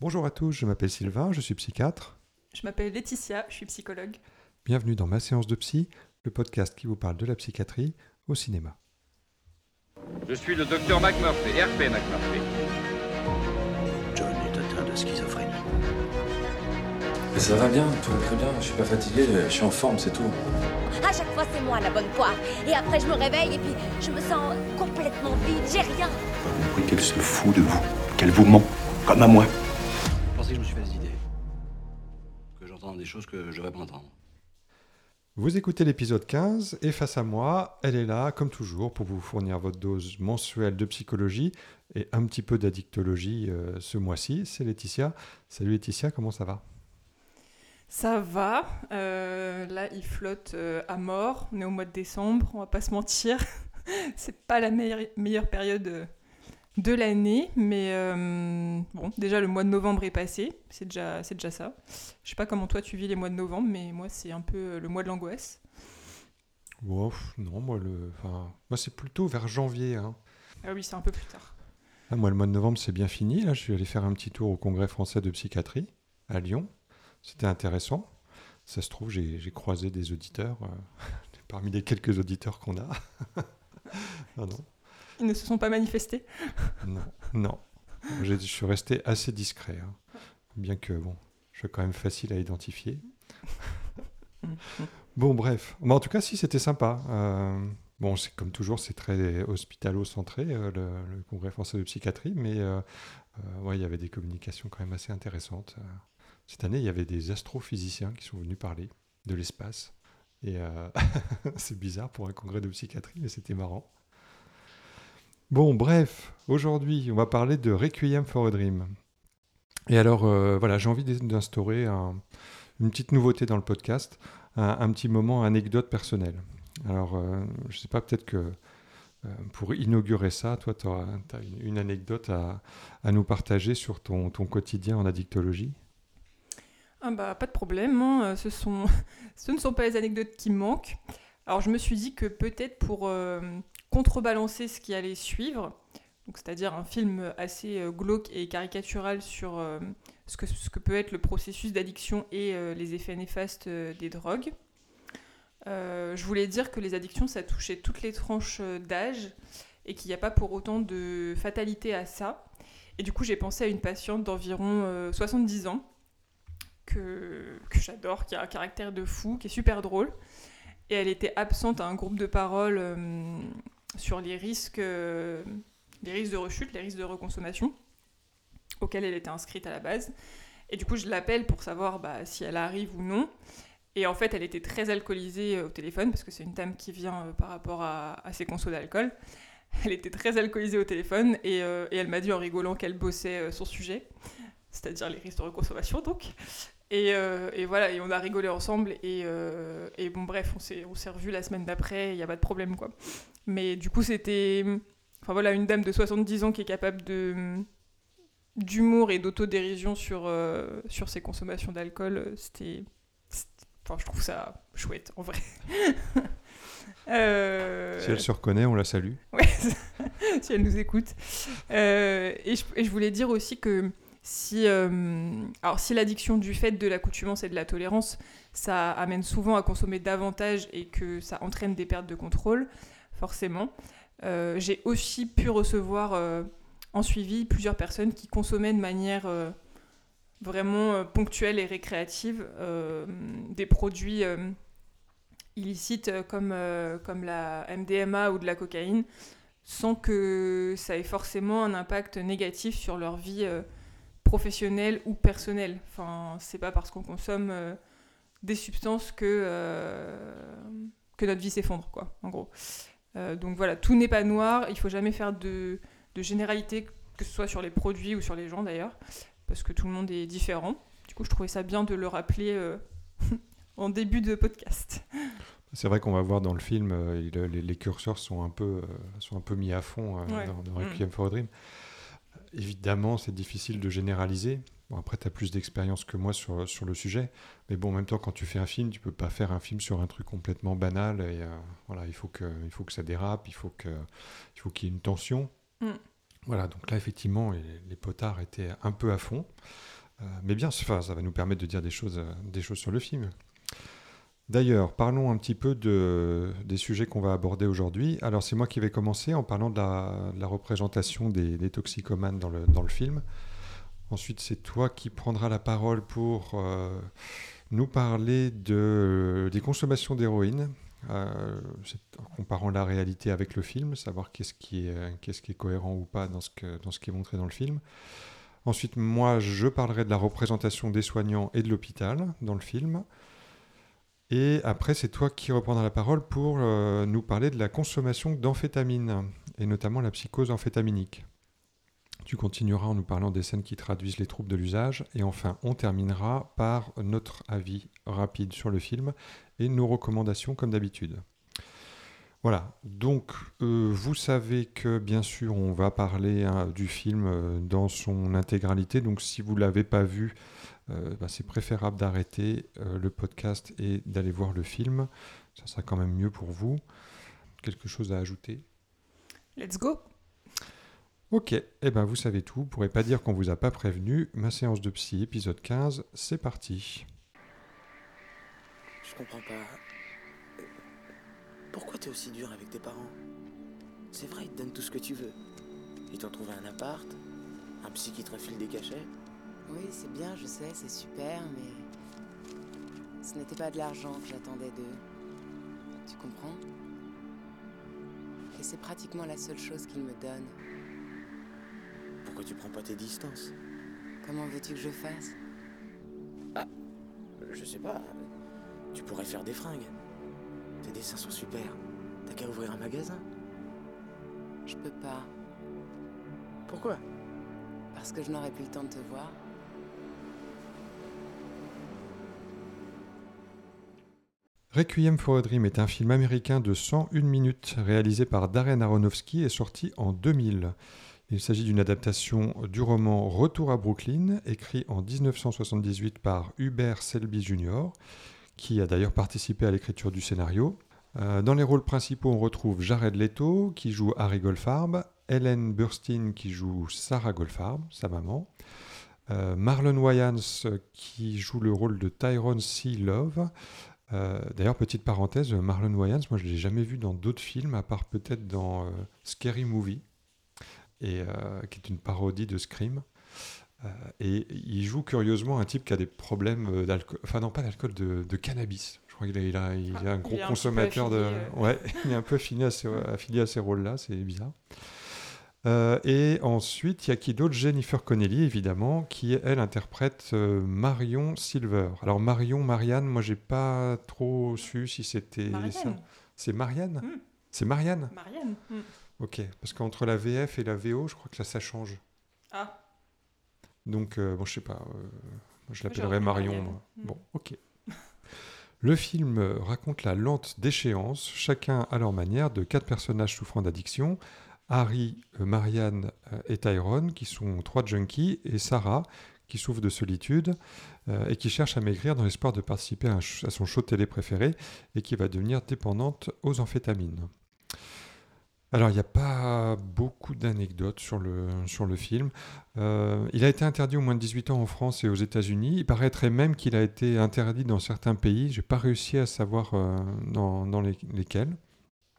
Bonjour à tous, je m'appelle Sylvain, je suis psychiatre. Je m'appelle Laetitia, je suis psychologue. Bienvenue dans Ma séance de psy, le podcast qui vous parle de la psychiatrie au cinéma. Je suis le docteur McMurphy, RP McMurphy. John est atteint de schizophrénie. Mais ça va bien, tout va très bien. Je suis pas fatigué, je suis en forme, c'est tout. À chaque fois, c'est moi la bonne poire. Et après, je me réveille et puis je me sens complètement vide. J'ai rien. Vous compris qu'elle se fout de vous, qu'elle vous ment, comme à moi. Que je me suis fait des idées Que j'entends des choses que je devrais pas entendre Vous écoutez l'épisode 15 et face à moi, elle est là, comme toujours, pour vous fournir votre dose mensuelle de psychologie et un petit peu d'addictologie euh, ce mois-ci. C'est Laetitia. Salut Laetitia, comment ça va? Ça va. euh, là, il flotte euh, à mort. On est au mois de décembre, on va pas se mentir. c'est pas la meilleure, meilleure période de l'année, mais euh, bon, déjà le mois de novembre est passé, c'est déjà, c'est déjà ça. Je sais pas comment toi tu vis les mois de novembre, mais moi c'est un peu euh, le mois de l'angoisse. Wow, Non, moi, le, enfin, moi c'est plutôt vers janvier. hein. Ah oui, c'est un peu plus tard. Là, moi, le mois de novembre, c'est bien fini. Là, je suis allé faire un petit tour au Congrès français de psychiatrie à Lyon. C'était intéressant. Ça se trouve, j'ai j'ai croisé des auditeurs, euh, parmi les quelques auditeurs qu'on a. non, non, Ils ne se sont pas manifestés. non, non. Je suis resté assez discret. hein. Bien que, bon, je suis quand même facile à identifier. Bon, bref. Mais en tout cas, si, c'était sympa. Euh, bon, c'est comme toujours, c'est très hospitalo-centré, euh, le, le Congrès français de psychiatrie, mais euh, ouais, il y avait des communications quand même assez intéressantes. Cette année, il y avait des astrophysiciens qui sont venus parler de l'espace. Et c'est bizarre pour un congrès de psychiatrie, mais c'était marrant. Bon, bref, aujourd'hui, on va parler de Requiem for a Dream. Et alors, euh, voilà, j'ai envie d'instaurer un- une petite nouveauté dans le podcast, un, petit moment anecdote personnelle. Alors, euh, je sais pas, peut-être que euh, pour inaugurer ça, toi, tu as, une, anecdote à, nous partager sur ton, quotidien en addictologie? Ah bah pas de problème, hein, Ce, sont... ce ne sont pas les anecdotes qui manquent. Alors je me suis dit que peut-être pour contrebalancer ce qui allait suivre, c'est-à-dire un film assez euh, glauque et caricatural sur euh, ce, que, ce que peut être le processus d'addiction et euh, les effets néfastes des drogues, je voulais dire que les addictions ça touchait toutes les tranches d'âge et qu'il n'y a pas pour autant de fatalité à ça. Et du coup j'ai pensé à une patiente d'environ euh, 70 ans que, j'adore, qui a un caractère de fou, qui est super drôle. Et elle était absente à un groupe de parole sur les risques, euh, les risques de rechute, les risques de reconsommation, auxquels elle était inscrite à la base. Et du coup, je l'appelle pour savoir bah, si elle arrive ou non. Et en fait, elle était très alcoolisée euh, au téléphone, parce que c'est une dame qui vient euh, par rapport à, ses consos d'alcool. Elle était très alcoolisée au téléphone, et, et elle m'a dit en rigolant qu'elle bossait son sujet, c'est-à-dire les risques de reconsommation, donc. Et, euh, et voilà, et on a rigolé ensemble. Et, euh, et bon, bref, on s'est, on s'est revus la semaine d'après, il n'y a pas de problème, quoi. Mais du coup, c'était. Enfin voilà, une dame de 70 ans qui est capable de d'humour et d'autodérision sur, euh, sur ses consommations d'alcool, c'était. c'était- Enfin, je trouve ça chouette, en vrai. Euh, Si elle se reconnaît, on la salue. Ouais, si elle nous écoute. Euh, et, je, et je voulais dire aussi que si, euh, alors si l'addiction du fait de l'accoutumance et de la tolérance, ça amène souvent à consommer davantage et que ça entraîne des pertes de contrôle, forcément, euh, j'ai aussi pu recevoir euh, en suivi plusieurs personnes qui consommaient de manière vraiment ponctuelle et récréative des produits illicites comme, comme la MDMA ou de la cocaïne sans que ça ait forcément un impact négatif sur leur vie professionnelle ou personnelle. Enfin, c'est pas parce qu'on consomme euh, des substances que, euh, que notre vie s'effondre, quoi, en gros. Euh, donc voilà, tout n'est pas noir, il faut jamais faire de, de généralité, que ce soit sur les produits ou sur les gens d'ailleurs, parce que tout le monde est différent. Du coup, je trouvais ça bien de le rappeler en début de podcast. C'est vrai qu'on va voir dans le film, il- les, les curseurs sont un peu, sont un peu mis à fond Ouais. dans, dans Requiem for a Dream. Évidemment, c'est difficile de généraliser. Bon, après, tu as plus d'expérience que moi sur, sur le sujet. Mais bon, en même temps, quand tu fais un film, tu peux pas faire un film sur un truc complètement banal. Et euh, voilà, il faut, que, il faut que ça dérape, il faut qu'il y ait une tension. Mm. Voilà, donc là, effectivement, les, potards étaient un peu à fond. Euh, mais bien, enfin, ça va nous permettre de dire des choses, euh, des choses sur le film. D'ailleurs, parlons un petit peu de, des sujets qu'on va aborder aujourd'hui. Alors, c'est moi qui vais commencer en parlant de la, représentation des, toxicomanes dans le, film. Ensuite, c'est toi qui prendras la parole pour euh, nous parler de, des consommations d'héroïne, euh, en comparant la réalité avec le film, savoir qu'est-ce qui est, euh, cohérent ou pas dans ce qui est montré dans le film. Ensuite, moi, je parlerai de la représentation des soignants et de l'hôpital dans le film. Et après, c'est toi qui reprendras la parole pour euh, nous parler de la consommation d'amphétamines, et notamment la psychose amphétaminique. Tu continueras en nous parlant des scènes qui traduisent les troubles de l'usage. Et enfin, on terminera par notre avis rapide sur le film et nos recommandations comme d'habitude. Voilà, donc euh, vous savez que bien sûr on va parler hein, du film euh, dans son intégralité, donc si vous ne l'avez pas vu, euh, bah, c'est préférable d'arrêter euh, le podcast et d'aller voir le film, ça sera quand même mieux pour vous. Quelque chose à ajouter? Let's go Ok, eh ben vous savez tout, vous pourrez pas dire qu'on vous a pas prévenu. Ma séance de psy, épisode 15, c'est parti. Je comprends pas. Pourquoi t'es aussi dur avec tes parents? C'est vrai, ils te donnent tout ce que tu veux. Ils t'ont trouvé un appart, un psy qui te refile des cachets. Oui, c'est bien, je sais, c'est super, mais ce n'était pas de l'argent que j'attendais d'eux. Tu comprends? Et c'est pratiquement la seule chose qu'ils me donnent. Pourquoi tu prends pas tes distances? Comment veux-tu que je fasse? Je sais pas. Tu pourrais faire des fringues. Tes dessins sont super. T'as qu'à ouvrir un magasin. Je peux pas, Pourquoi? Parce que je n'aurais plus le temps de te voir. Requiem for a Dream est un film américain de 101 minutes réalisé par Darren Aronofsky et sorti en 2000. Il s'agit d'une adaptation du roman Retour à Brooklyn, écrit en 1978 par Hubert Selby Jr., qui a d'ailleurs participé à l'écriture du scénario. Euh, dans les rôles principaux, on retrouve Jared Leto, qui joue Harry Goldfarb, Ellen Burstyn, qui joue Sarah Goldfarb, sa maman, euh, Marlon Wayans, euh, qui joue le rôle de Tyrone C. Love, euh, D'ailleurs, petite parenthèse, Marlon Wayans, moi je ne l'ai jamais vu dans d'autres films, à part peut-être dans euh, Scary Movie, et, euh, qui est une parodie de Scream. Et il joue curieusement un type qui a des problèmes d'alcool, enfin non pas d'alcool, de, de cannabis. Je crois qu'il a, il a, il Ah, est un gros consommateur de... Ouais, il est un peu affilié à ces, affilié à ces rôles-là, c'est bizarre. Euh, et ensuite, il y a qui d'autre Jennifer Connelly, évidemment, qui, elle, interprète euh, Marion Silver. Alors, Marion, Marianne, moi, j'ai pas trop su si c'était ça. C'est Marianne Mm. C'est Marianne Marianne Hmm. Ok, parce qu'entre la VF et la VO, je crois que ça, ça change. Ah, Donc, euh, bon, je sais pas. je l'appellerai Marion. Marianne. moi. Mm. Bon, ok. Le film raconte la lente déchéance, chacun à leur manière, de quatre personnages souffrant d'addiction. Harry, euh, Marianne euh, et Tyrone, qui sont trois junkies, et Sarah, qui souffre de solitude euh, et qui cherche à maigrir dans l'espoir de participer à, son show télé préféré et qui va devenir dépendante aux amphétamines. Alors, il n'y a pas beaucoup d'anecdotes sur le, sur le film. Il a été interdit au moins de 18 ans en France et aux États-Unis. Il paraîtrait même qu'il a été interdit dans certains pays. J'ai pas réussi à savoir dans, dans les- lesquels.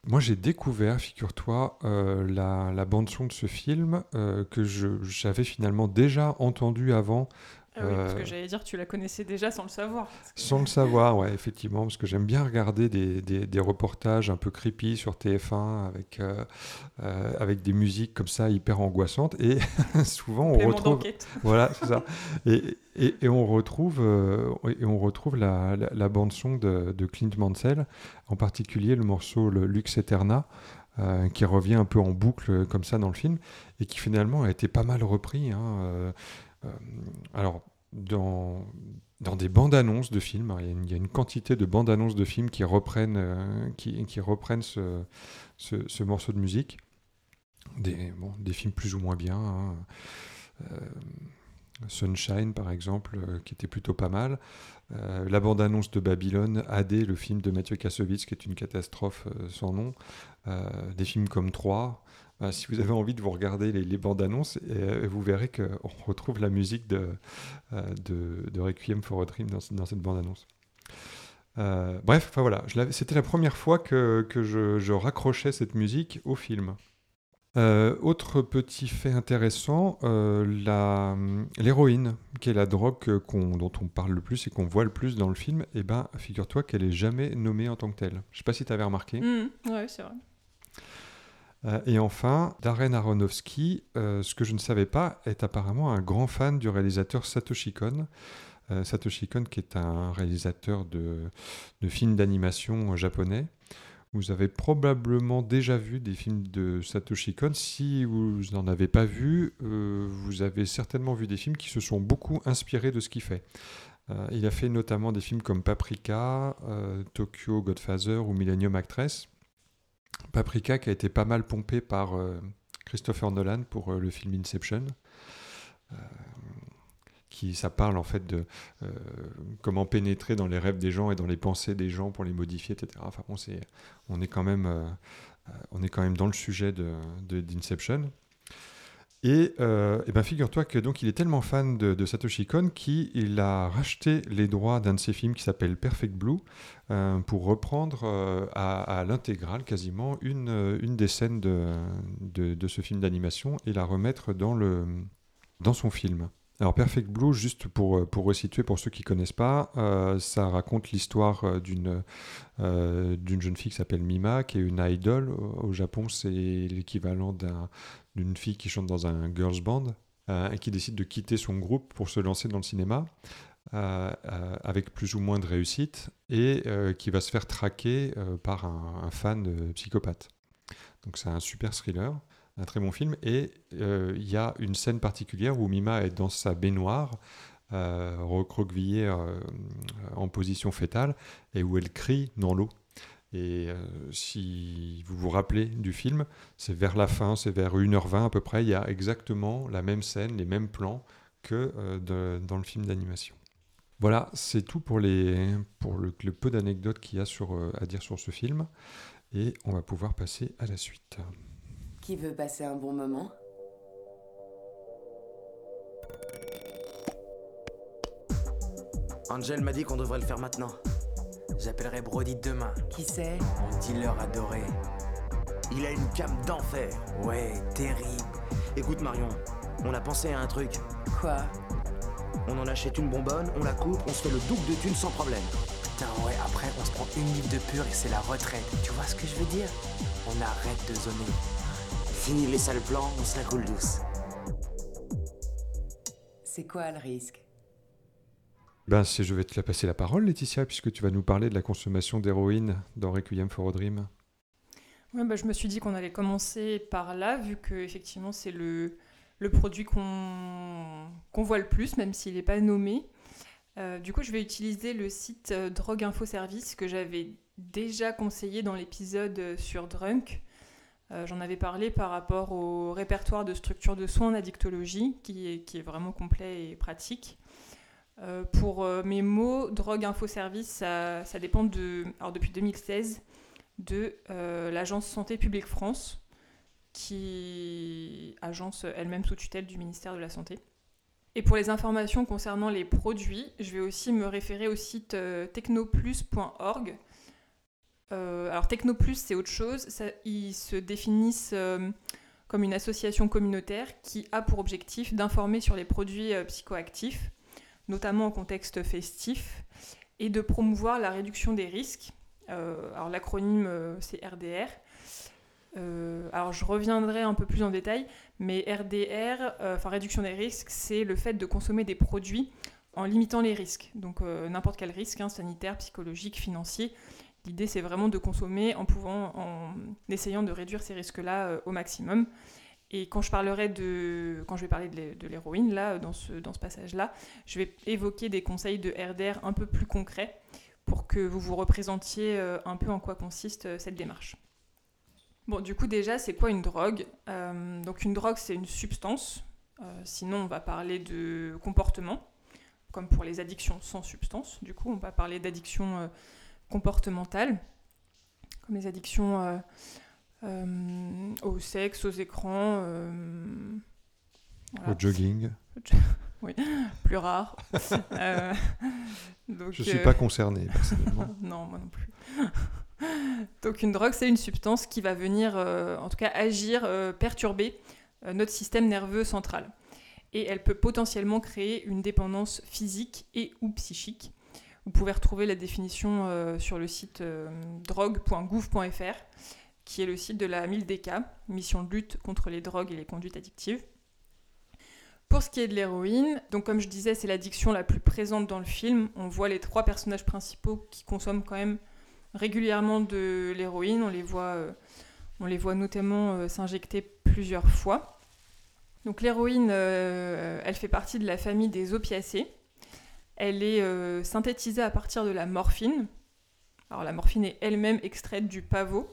Moi, j'ai découvert, figure-toi, euh, la, bande-son de ce film euh, que j'avais finalement déjà entendu avant Ah oui, parce Euh, que j'allais dire, tu la connaissais déjà sans le savoir. que- sans le savoir, ouais, effectivement, parce que j'aime bien regarder des, des- des reportages un peu creepy sur TF1 avec, euh, euh, avec des musiques comme ça hyper angoissantes. Et souvent, on retrouve. Voilà, c'est ça. Et, et- et on retrouve, euh, et on retrouve la, la- la bande-son de, de Clint Mansell, en particulier le morceau le Lux Eterna. euh, qui revient un peu en boucle euh, comme ça dans le film et qui finalement a été pas mal repris. hein, euh, euh, alors, dans, des bandes annonces de films, il y, a une, quantité de bandes annonces de films qui reprennent, euh, qui, reprennent ce, ce- ce morceau de musique. Des, films plus ou moins bien. hein. Euh, Sunshine, par exemple, euh, qui était plutôt pas mal. La bande-annonce de Babylone, AD, le film de Mathieu Kassovitz, qui est une catastrophe sans nom. des films comme 3. Si vous avez envie de vous regarder les, bandes annonces, vous verrez qu'on retrouve la musique de, de, Requiem for a Dream dans, cette bande annonce. bref, enfin voilà, c'était la première fois que, je, raccrochais cette musique au film. Euh, autre petit fait intéressant, euh, l'héroïne, qui est la drogue dont on parle le plus et qu'on voit le plus dans le film, eh ben, figure-toi qu'elle est jamais nommée en tant que telle. Je sais pas si tu avais remarqué. Mmh, oui, c'est vrai. Euh, et enfin, Darren Aronofsky, ce que je ne savais pas, est apparemment un grand fan du réalisateur Satoshi Kon. Satoshi Kon, qui est un réalisateur de, films d'animation japonais. Vous avez probablement déjà vu des films de Satoshi Kon. Si vous n'en avez pas vu, euh, vous avez certainement vu des films qui se sont beaucoup inspirés de ce qu'il fait. Euh, il a fait notamment des films comme Paprika, euh, Tokyo Godfather ou Millennium Actress. Paprika qui a été pas mal pompé par Christopher Nolan pour le film Inception qui ça parle en fait de euh, comment pénétrer dans les rêves des gens et dans les pensées des gens pour les modifier, etc. Enfin bon, on est quand même, euh, euh, on est quand même dans le sujet de, d'Inception. Et, et ben figure-toi que donc il est tellement fan de, Satoshi Kon qu'il a racheté les droits d'un de ses films qui s'appelle Perfect Blue pour reprendre à, l'intégrale quasiment une, des scènes de, de, de, ce film d'animation et la remettre dans, le, dans son film. Alors Perfect Blue, juste pour, euh, pour resituer pour ceux qui ne connaissent pas, euh, ça raconte l'histoire euh, d'une jeune fille qui s'appelle Mima, qui est une idol. Au Japon, c'est l'équivalent d'une fille qui chante dans un girls band et qui décide de quitter son groupe pour se lancer dans le cinéma. avec plus ou moins de réussite et qui va se faire traquer par un fan psychopathe. Donc c'est un super thriller un très bon film. Et euh, il y a une scène particulière où Mima est dans sa baignoire, euh, recroquevillée euh, en position fétale, et où elle crie dans l'eau. Et si vous vous rappelez du film, c'est vers la fin, c'est vers 1h20 à peu près, il y a exactement la même scène, les mêmes plans que dans le film d'animation. Voilà, c'est tout pour, les, pour le, peu d'anecdotes qu'il y a à dire sur ce film. Et on va pouvoir passer à la suite. Qui veut passer un bon moment Angel m'a dit qu'on devrait le faire maintenant. J'appellerai Brody demain. Qui c'est? Mon dealer adoré. Il a une cam d'enfer. Ouais, terrible. Écoute Marion, on a pensé à un truc. Quoi? On en achète une bonbonne, on la coupe, on se fait le double de thunes sans problème. Putain ouais, après on se prend une livre de pur et c'est la retraite. Tu vois ce que je veux dire? On arrête de zoner. Fini les sales plans, on se la coule douce. C'est quoi le risque? Ben, je vais te la passer la parole, Laetitia, puisque tu vas nous parler de la consommation d'héroïne dans Requiem for a Dream. Ouais, bah, je me suis dit qu'on allait commencer par là, vu que effectivement c'est le, le produit qu'on qu'on voit le plus, même s'il n'est pas nommé. Euh, du coup, je vais utiliser le site euh, Drogue Info Service que j'avais déjà conseillé dans l'épisode euh, sur Drunk. Euh, j'en avais parlé par rapport au répertoire de structure de soins en addictologie, qui est, vraiment complet et pratique. Euh, pour euh, mes mots, drogue info service, ça, ça, dépend de, alors depuis 2016 de l'agence Santé publique France, qui agence elle-même sous tutelle du ministère de la Santé. Et pour les informations concernant les produits, je vais aussi me référer au site technoplus.org, euh, alors Technoplus, c'est autre chose. ils se définissent euh, comme une association communautaire qui a pour objectif d'informer sur les produits euh, psychoactifs, notamment en contexte festif, et de promouvoir la réduction des risques. alors l'acronyme, c'est RDR. alors je reviendrai un peu plus en détail, mais RDR, enfin réduction des risques, c'est le fait de consommer des produits en limitant les risques. Donc n'importe quel risque, hein, sanitaire, psychologique, financier, L'idée, c'est vraiment de consommer en pouvant, en essayant de réduire ces risques-là euh, au maximum. Et quand je parlerai de, quand je vais parler de l'héroïne là, dans ce, dans ce passage-là, je vais évoquer des conseils de RDR un peu plus concrets pour que vous vous représentiez euh, un peu en quoi consiste euh, cette démarche. Bon, du coup déjà, c'est quoi une drogue? Donc une drogue, c'est une substance sinon, on va parler de comportement, comme pour les addictions sans substance. Du coup, on va parler d'addictions euh, comportementales, comme les addictions euh, euh, au sexe, aux écrans. euh, voilà. Au jogging. Oui, plus rare. Euh, donc, Je ne suis euh, pas concerné, personnellement. non, moi non plus. Donc une drogue, c'est une substance qui va venir, euh, en tout cas, agir, perturber notre système nerveux central. Et elle peut potentiellement créer une dépendance physique et ou psychique. Vous pouvez retrouver la définition euh, sur le site euh, drogue.gouv.fr, qui est le site de la MILDK, mission de lutte contre les drogues et les conduites addictives. Pour ce qui est de l'héroïne, donc comme je disais, c'est l'addiction la plus présente dans le film. On voit les trois personnages principaux qui consomment quand même régulièrement de l'héroïne. On les voit, euh, notamment s'injecter plusieurs fois. L'héroïne, elle fait partie de la famille des opiacés. Elle est euh, synthétisée à partir de la morphine. Alors la morphine est elle-même extraite du pavot.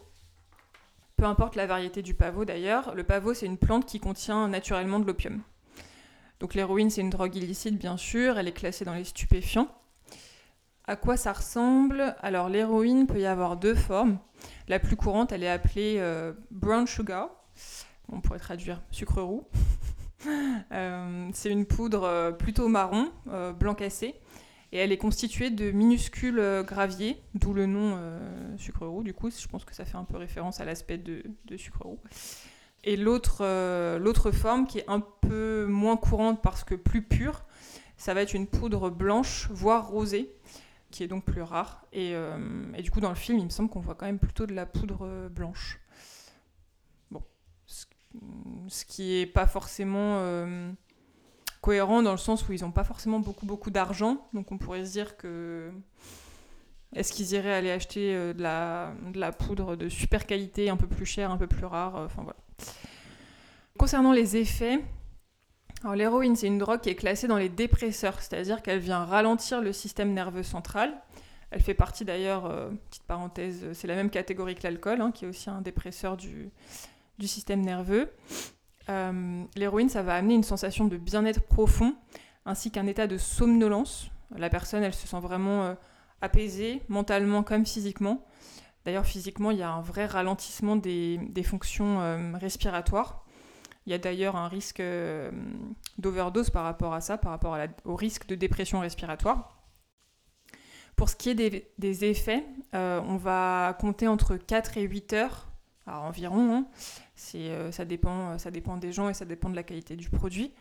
Peu importe la variété du pavot d'ailleurs, le pavot c'est une plante qui contient naturellement de l'opium. Donc l'héroïne c'est une drogue illicite bien sûr, elle est classée dans les stupéfiants. À quoi ça ressemble? Alors l'héroïne peut y avoir deux formes. La plus courante, elle est appelée euh, brown sugar. On pourrait traduire sucre roux. Euh, c'est une poudre euh, plutôt marron, euh, blanc cassé, et elle est constituée de minuscules graviers, d'où le nom sucre roux. Du coup, je pense que ça fait un peu référence à l'aspect de, sucre roux. Et l'autre forme, qui est un peu moins courante parce que plus pure, ça va être une poudre blanche, voire rosée, qui est donc plus rare. Et, et du coup, dans le film, il me semble qu'on voit quand même plutôt de la poudre blanche. Ce, qui est pas forcément euh, cohérent dans le sens où ils n'ont pas forcément beaucoup, beaucoup d'argent. Donc on pourrait se dire que. Est-ce qu'ils iraient aller acheter euh, de, la, poudre de super qualité, un peu plus chère, un peu plus rare euh, Enfin voilà. Concernant les effets, alors l'héroïne, c'est une drogue qui est classée dans les dépresseurs, c'est-à-dire qu'elle vient ralentir le système nerveux central. Elle fait partie d'ailleurs, euh, petite parenthèse, c'est la même catégorie que l'alcool, hein, qui est aussi un dépresseur du, du système nerveux. Euh, l'héroïne, ça va amener une sensation de bien-être profond, ainsi qu'un état de somnolence. La personne, elle se sent vraiment euh, apaisée, mentalement comme physiquement. D'ailleurs, physiquement, il y a un vrai ralentissement des, fonctions euh, respiratoires. Il y a d'ailleurs un risque d'overdose par rapport à ça, par rapport au risque de dépression respiratoire. Pour ce qui est des, des effets, on va compter entre 4 et 8 heures, environ. hein. Euh, ça, dépend, ça dépend des gens et ça dépend de la qualité du produit.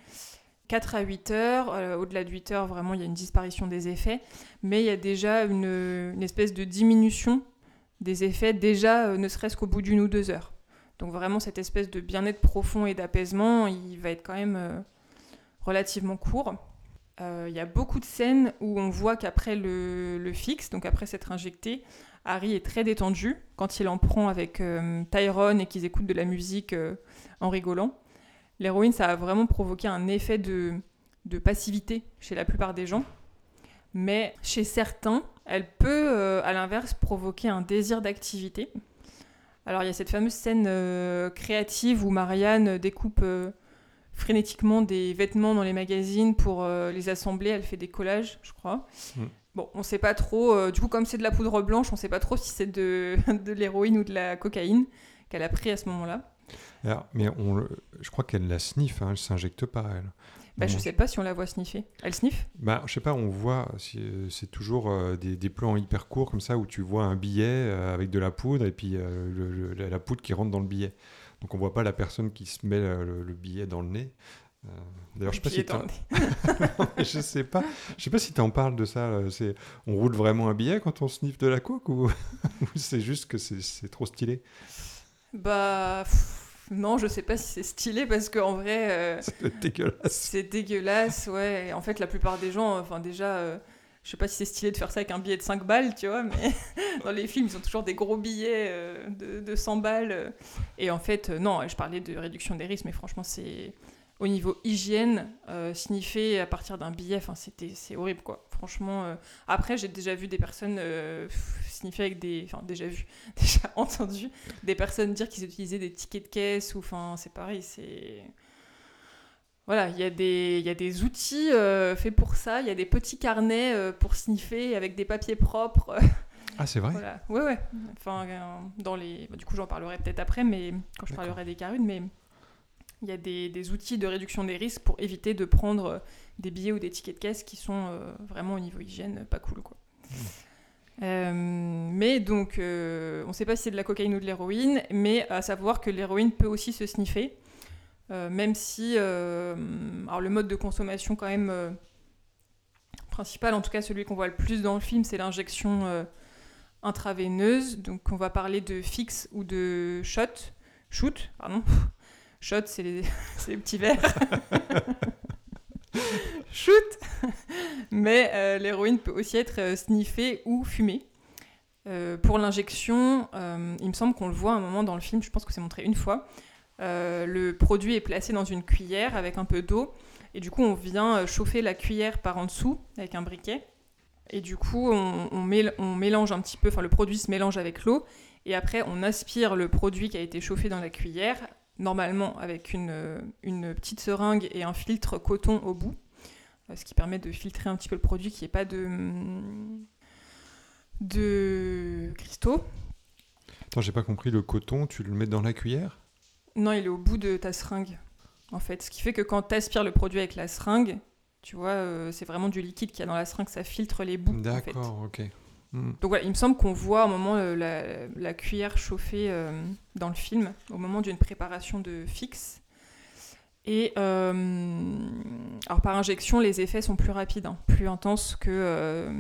4 à 8 heures, euh, au-delà de 8 heures, vraiment, il y a une disparition des effets, mais il y a déjà une, espèce de diminution des effets, déjà euh, ne serait-ce qu'au bout d'une ou deux heures. Donc vraiment, cette espèce de bien-être profond et d'apaisement, il va être quand même euh, relativement court. Euh, Il y a beaucoup de scènes où on voit qu'après le fixe, donc après s'être injecté, Harry est très détendu quand il en prend avec euh, Tyrone et qu'ils écoutent de la musique euh, en rigolant. L'héroïne, ça a vraiment provoqué un effet de, de passivité chez la plupart des gens. Mais chez certains, elle peut, euh, à l'inverse, provoquer un désir d'activité. Alors il y a cette fameuse scène créative où Marianne découpe frénétiquement des vêtements dans les magazines pour les assembler. Elle fait des collages, je crois. Mm. Bon, on sait pas trop. euh, du coup, comme c'est de la poudre blanche, on sait pas trop si c'est de, de l'héroïne ou de la cocaïne qu'elle a pris à ce moment-là. Alors, mais on, le- je crois qu'elle la sniffe, hein, elle s'injecte pas, elle. Bah, je Non. sais pas si on la voit sniffer. Elle sniffe? Bah, je sais pas, on voit, si, euh, c'est toujours euh, des, des plans hyper courts comme ça où tu vois un billet euh, avec de la poudre et puis euh, le- le- la- la poudre qui rentre dans le billet. Donc on voit pas la personne qui se met euh, le, le billet dans le nez. Euh, D'ailleurs, je sais pas si t'en- je sais pas, je sais pas si tu en parles de ça. euh, C'est, on roule vraiment un billet quand on sniffe de la coke ou, ou c'est juste que c'est, c'est trop stylé? Bah. pff, non, je sais pas si c'est stylé parce qu'en vrai. euh, être dégueulasse. C'est dégueulasse, ouais. Et En fait, la plupart des gens, enfin déjà, euh, je sais pas si c'est stylé de faire ça avec un billet de 5 balles, tu vois, mais dans les films, ils ont toujours des gros billets de, de 100 balles. Et en fait, non, je parlais de réduction des risques, mais franchement, c'est au niveau hygiène, euh, sniffer à partir d'un billet, enfin, c'était, c'est horrible, quoi. Franchement, euh, après, j'ai déjà vu des personnes euh, sniffer avec des, enfin, déjà vu, déjà entendu des personnes dire qu'ils utilisaient des tickets de caisse ou, enfin, c'est pareil, c'est voilà, il y, a des- y a des outils euh, faits pour ça, il y a des petits carnets euh, pour sniffer avec des papiers propres. Ah, c'est vrai? Voilà, ouais, ouais. Enfin, dans les... bah, du coup, j'en parlerai peut-être après, mais quand je parlerai des carunes, mais il y a des, des outils de réduction des risques pour éviter de prendre euh, des billets ou des tickets de caisse qui sont euh, vraiment au niveau hygiène pas cool, quoi. Euh, mais donc, euh, on ne sait pas si c'est de la cocaïne ou de l'héroïne, mais à savoir que l'héroïne peut aussi se sniffer, même si, alors le mode de consommation quand même principal, en tout cas celui qu'on voit le plus dans le film, c'est l'injection intraveineuse. Donc on va parler de fixe ou de shot. Shoot, pardon. Shot, c'est les, petits verres. Shoot Mais euh, l'héroïne peut aussi être euh, sniffée ou fumée. Euh, pour l'injection, il me semble qu'on le voit à un moment dans le film, je pense que c'est montré une fois. Le produit est placé dans une cuillère avec un peu d'eau. Et du coup, on vient chauffer la cuillère par en dessous avec un briquet. Et du coup, on, on mélange un petit peu, enfin le produit se mélange avec l'eau. Et après, on aspire le produit qui a été chauffé dans la cuillère, normalement avec une, euh, une petite seringue et un filtre coton au bout. euh, Ce qui permet de filtrer un petit peu le produit, qu'il n'y ait pas de, hum, de cristaux. Attends, j'ai pas compris. Le coton, tu le mets dans la cuillère? Non, il est au bout de ta seringue, en fait. Ce qui fait que quand tu aspires le produit avec la seringue, tu vois, euh, c'est vraiment du liquide qu'il y a dans la seringue, ça filtre les bouts. en fait. D'accord, ok. Hmm. Donc voilà, il me semble qu'on voit au moment euh, la, cuillère chauffée euh, dans le film, au moment d'une préparation de fixe. Et euh, alors par injection, les effets sont plus rapides, hein, plus intenses que,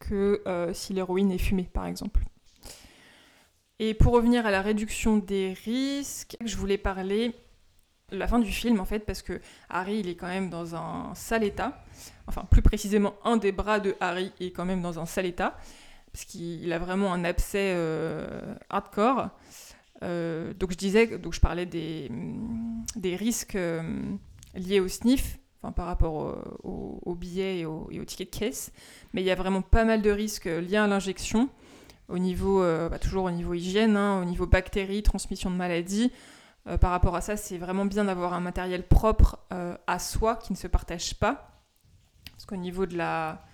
que si l'héroïne est fumée, par exemple. Et pour revenir à la réduction des risques, je voulais parler la fin du film en fait, parce que Harry il est quand même dans un sale état. Enfin, plus précisément, un des bras de Harry est quand même dans un sale état, parce qu'il il a vraiment un abcès euh, hardcore. Euh, donc je disais, donc je parlais des, des risques euh, liés au sniff, enfin, par rapport au, au- aux billets et aux, aux tickets de caisse, mais il y a vraiment pas mal de risques liés à l'injection, au niveau, bah, toujours au niveau hygiène, hein, au niveau bactéries, transmission de maladies. Euh, par rapport à ça, c'est vraiment bien d'avoir un matériel propre euh, à soi qui ne se partage pas. Parce qu'au niveau de la.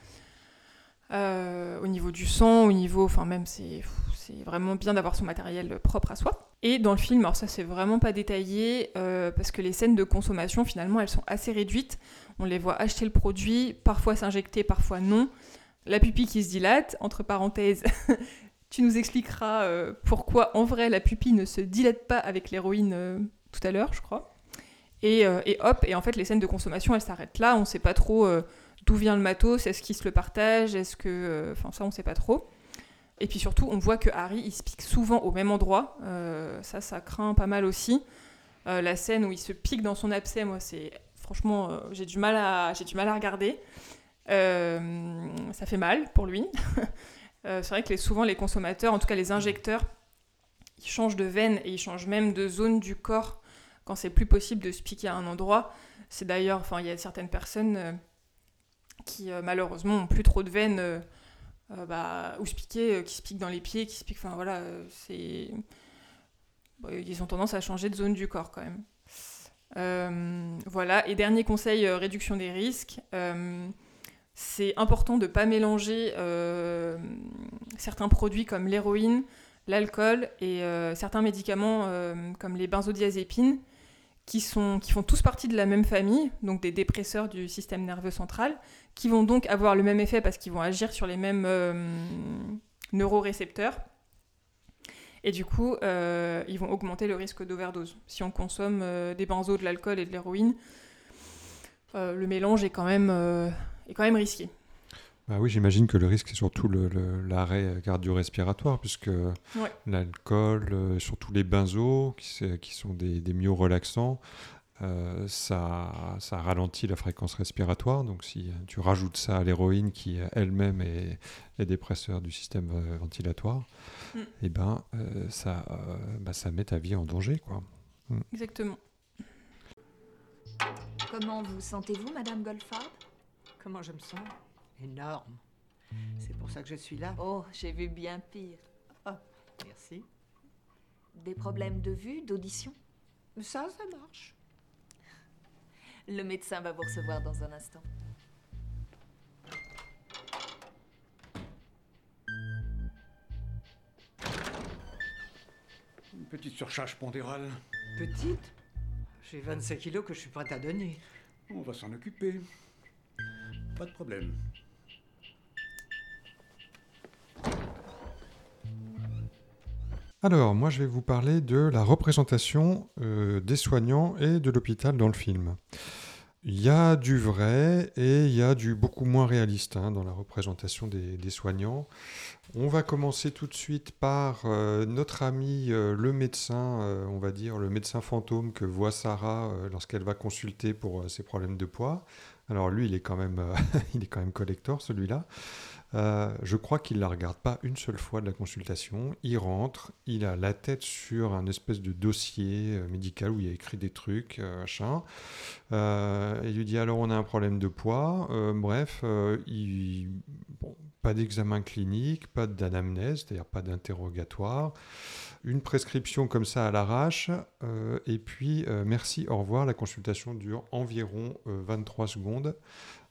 euh, au niveau du sang, au niveau. Enfin, même, c'est vraiment bien d'avoir son matériel propre à soi. Et dans le film, alors ça, c'est vraiment pas détaillé, parce que les scènes de consommation, finalement, elles sont assez réduites. On les voit acheter le produit, parfois s'injecter, parfois non. La pupille qui se dilate, entre parenthèses. tu nous expliqueras euh, pourquoi, en vrai, la pupille ne se dilate pas avec l'héroïne euh, tout à l'heure, je crois. Et, euh, et hop, et en fait, les scènes de consommation, elles s'arrêtent là. On sait pas trop d'où vient le matos, est-ce qu'ils se le partagent, est-ce que. Enfin, ça, on sait pas trop. Et puis surtout, on voit que Harry, il se pique souvent au même endroit. Ça, ça craint pas mal aussi. La scène où il se pique dans son abcès, moi, c'est. Franchement, j'ai du, mal à- du mal à regarder. Ça fait mal pour lui. Euh, c'est vrai que souvent, les consommateurs, en tout cas les injecteurs, ils changent de veine et ils changent même de zone du corps quand c'est plus possible de se piquer à un endroit. C'est d'ailleurs, enfin, il y a certaines personnes euh, qui euh, malheureusement ont plus trop de veines euh, bah, où se piquer, qui se piquent dans les pieds, qui se piquent, enfin voilà, c'est. Ils ont tendance à changer de zone du corps quand même. Voilà, et dernier conseil, réduction des risques. C'est important de ne pas mélanger euh, certains produits comme l'héroïne, l'alcool et euh, certains médicaments euh, comme les benzodiazépines qui, sont, qui font tous partie de la même famille, donc des dépresseurs du système nerveux central, qui vont donc avoir le même effet parce qu'ils vont agir sur les mêmes neurorécepteurs. Et du coup, ils vont augmenter le risque d'overdose. Si on consomme des benzos, de l'alcool et de l'héroïne, le mélange est quand même, est quand même risqué. Bah oui, j'imagine que le risque, c'est surtout le- le- l'arrêt cardio-respiratoire, puisque l'alcool, euh, surtout les benzos, qui, qui sont des, des myorelaxants, euh, ça, ça ralentit la fréquence respiratoire. Donc si tu rajoutes ça à l'héroïne, qui elle-même est, est dépresseur du système euh, ventilatoire, Mm. et ben, euh, ça, euh, bah, ça met ta vie en danger. Quoi. Mm. Exactement. Comment vous sentez-vous, Madame Goldfarb? Comment je me sens? Énorme. C'est pour ça que je suis là. Oh, j'ai vu bien pire. Merci. Des problèmes de vue, d'audition? Ça, ça marche. Le médecin va vous recevoir dans un instant. Une petite surcharge pondérale. Petite? J'ai 25 kilos que je suis prête à donner. On va s'en occuper. Pas de problème. Alors, moi, je vais vous parler de la représentation euh, des soignants et de l'hôpital dans le film. Il y a du vrai et il y a du beaucoup moins réaliste hein, dans la représentation des, soignants. On va commencer tout de suite par euh, notre ami euh, le médecin, on va dire le médecin fantôme que voit Sarah lorsqu'elle va consulter pour ses problèmes de poids. Alors lui, il est quand même, euh, il est quand même collector celui-là. Euh, je crois qu'il ne la regarde pas une seule fois de la consultation. Il rentre, il a la tête sur un espèce de dossier euh, médical où il a écrit des trucs, machin. Il lui dit alors on a un problème de poids. Bref, pas d'examen clinique, pas d'anamnèse, c'est-à-dire pas d'interrogatoire. Une prescription comme ça à l'arrache, euh, et puis euh, merci, au revoir. La consultation dure environ euh, 23 secondes.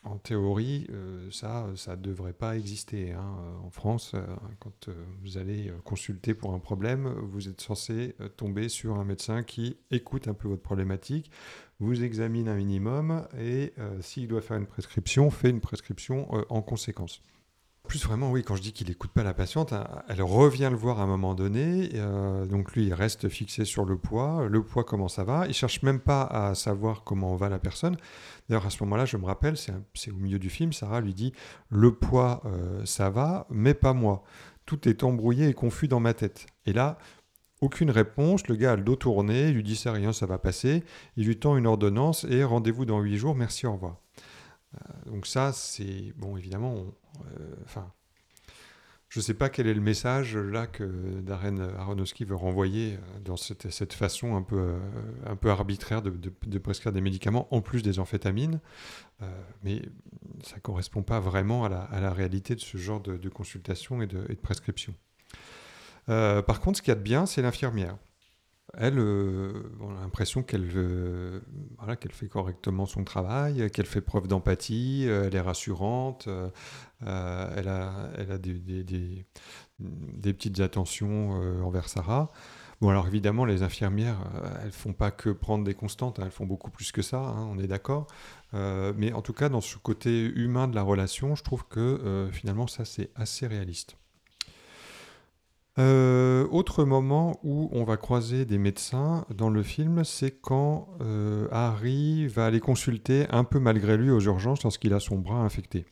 En théorie, euh, ça, ça ne devrait pas exister. hein. En France, euh, quand euh, vous allez euh, consulter pour un problème, vous êtes censé euh, tomber sur un médecin qui écoute un peu votre problématique, vous examine un minimum et euh, s'il doit faire une prescription, fait une prescription euh, en conséquence. Plus vraiment, oui, quand je dis qu'il n'écoute pas la patiente, hein, elle revient le voir à un moment donné. euh, donc lui, il reste fixé sur le poids. Le poids, comment ça va Il cherche même pas à savoir comment va la personne. D'ailleurs, à ce moment-là, je me rappelle, c'est au milieu du film, Sarah lui dit Le poids, euh, ça va, mais pas moi. Tout est embrouillé et confus dans ma tête. Et là, aucune réponse. Le gars a le dos tourné, il lui dit C'est rien, ça va passer. Il lui tend une ordonnance et rendez-vous dans huit jours, merci, au revoir. Euh, donc, ça, c'est. Bon, évidemment, euh, enfin. Je ne sais pas quel est le message là que Darren Aronofsky veut renvoyer euh, dans cette, façon un peu, un peu arbitraire de, prescrire des médicaments en plus des amphétamines. Mais ça ne correspond pas vraiment à la, à la réalité de ce genre de, consultation et de, prescription. Par contre, ce qu'il y a de bien, c'est l'infirmière. Elle, euh, on a l'impression qu'elle euh, voilà, qu'elle fait correctement son travail, qu'elle fait preuve d'empathie, euh, elle est rassurante, elle a, elle a des, des- des- petites attentions envers Sarah. Bon, alors évidemment, les infirmières, elles font pas que prendre des constantes, hein, elles font beaucoup plus que ça, hein, on est d'accord. Mais en tout cas, dans ce côté humain de la relation, je trouve que finalement, ça, c'est assez réaliste. Euh, autre moment où on va croiser des médecins dans le film, c'est quand euh, Harry va aller consulter un peu malgré lui aux urgences lorsqu'il a son bras infecté.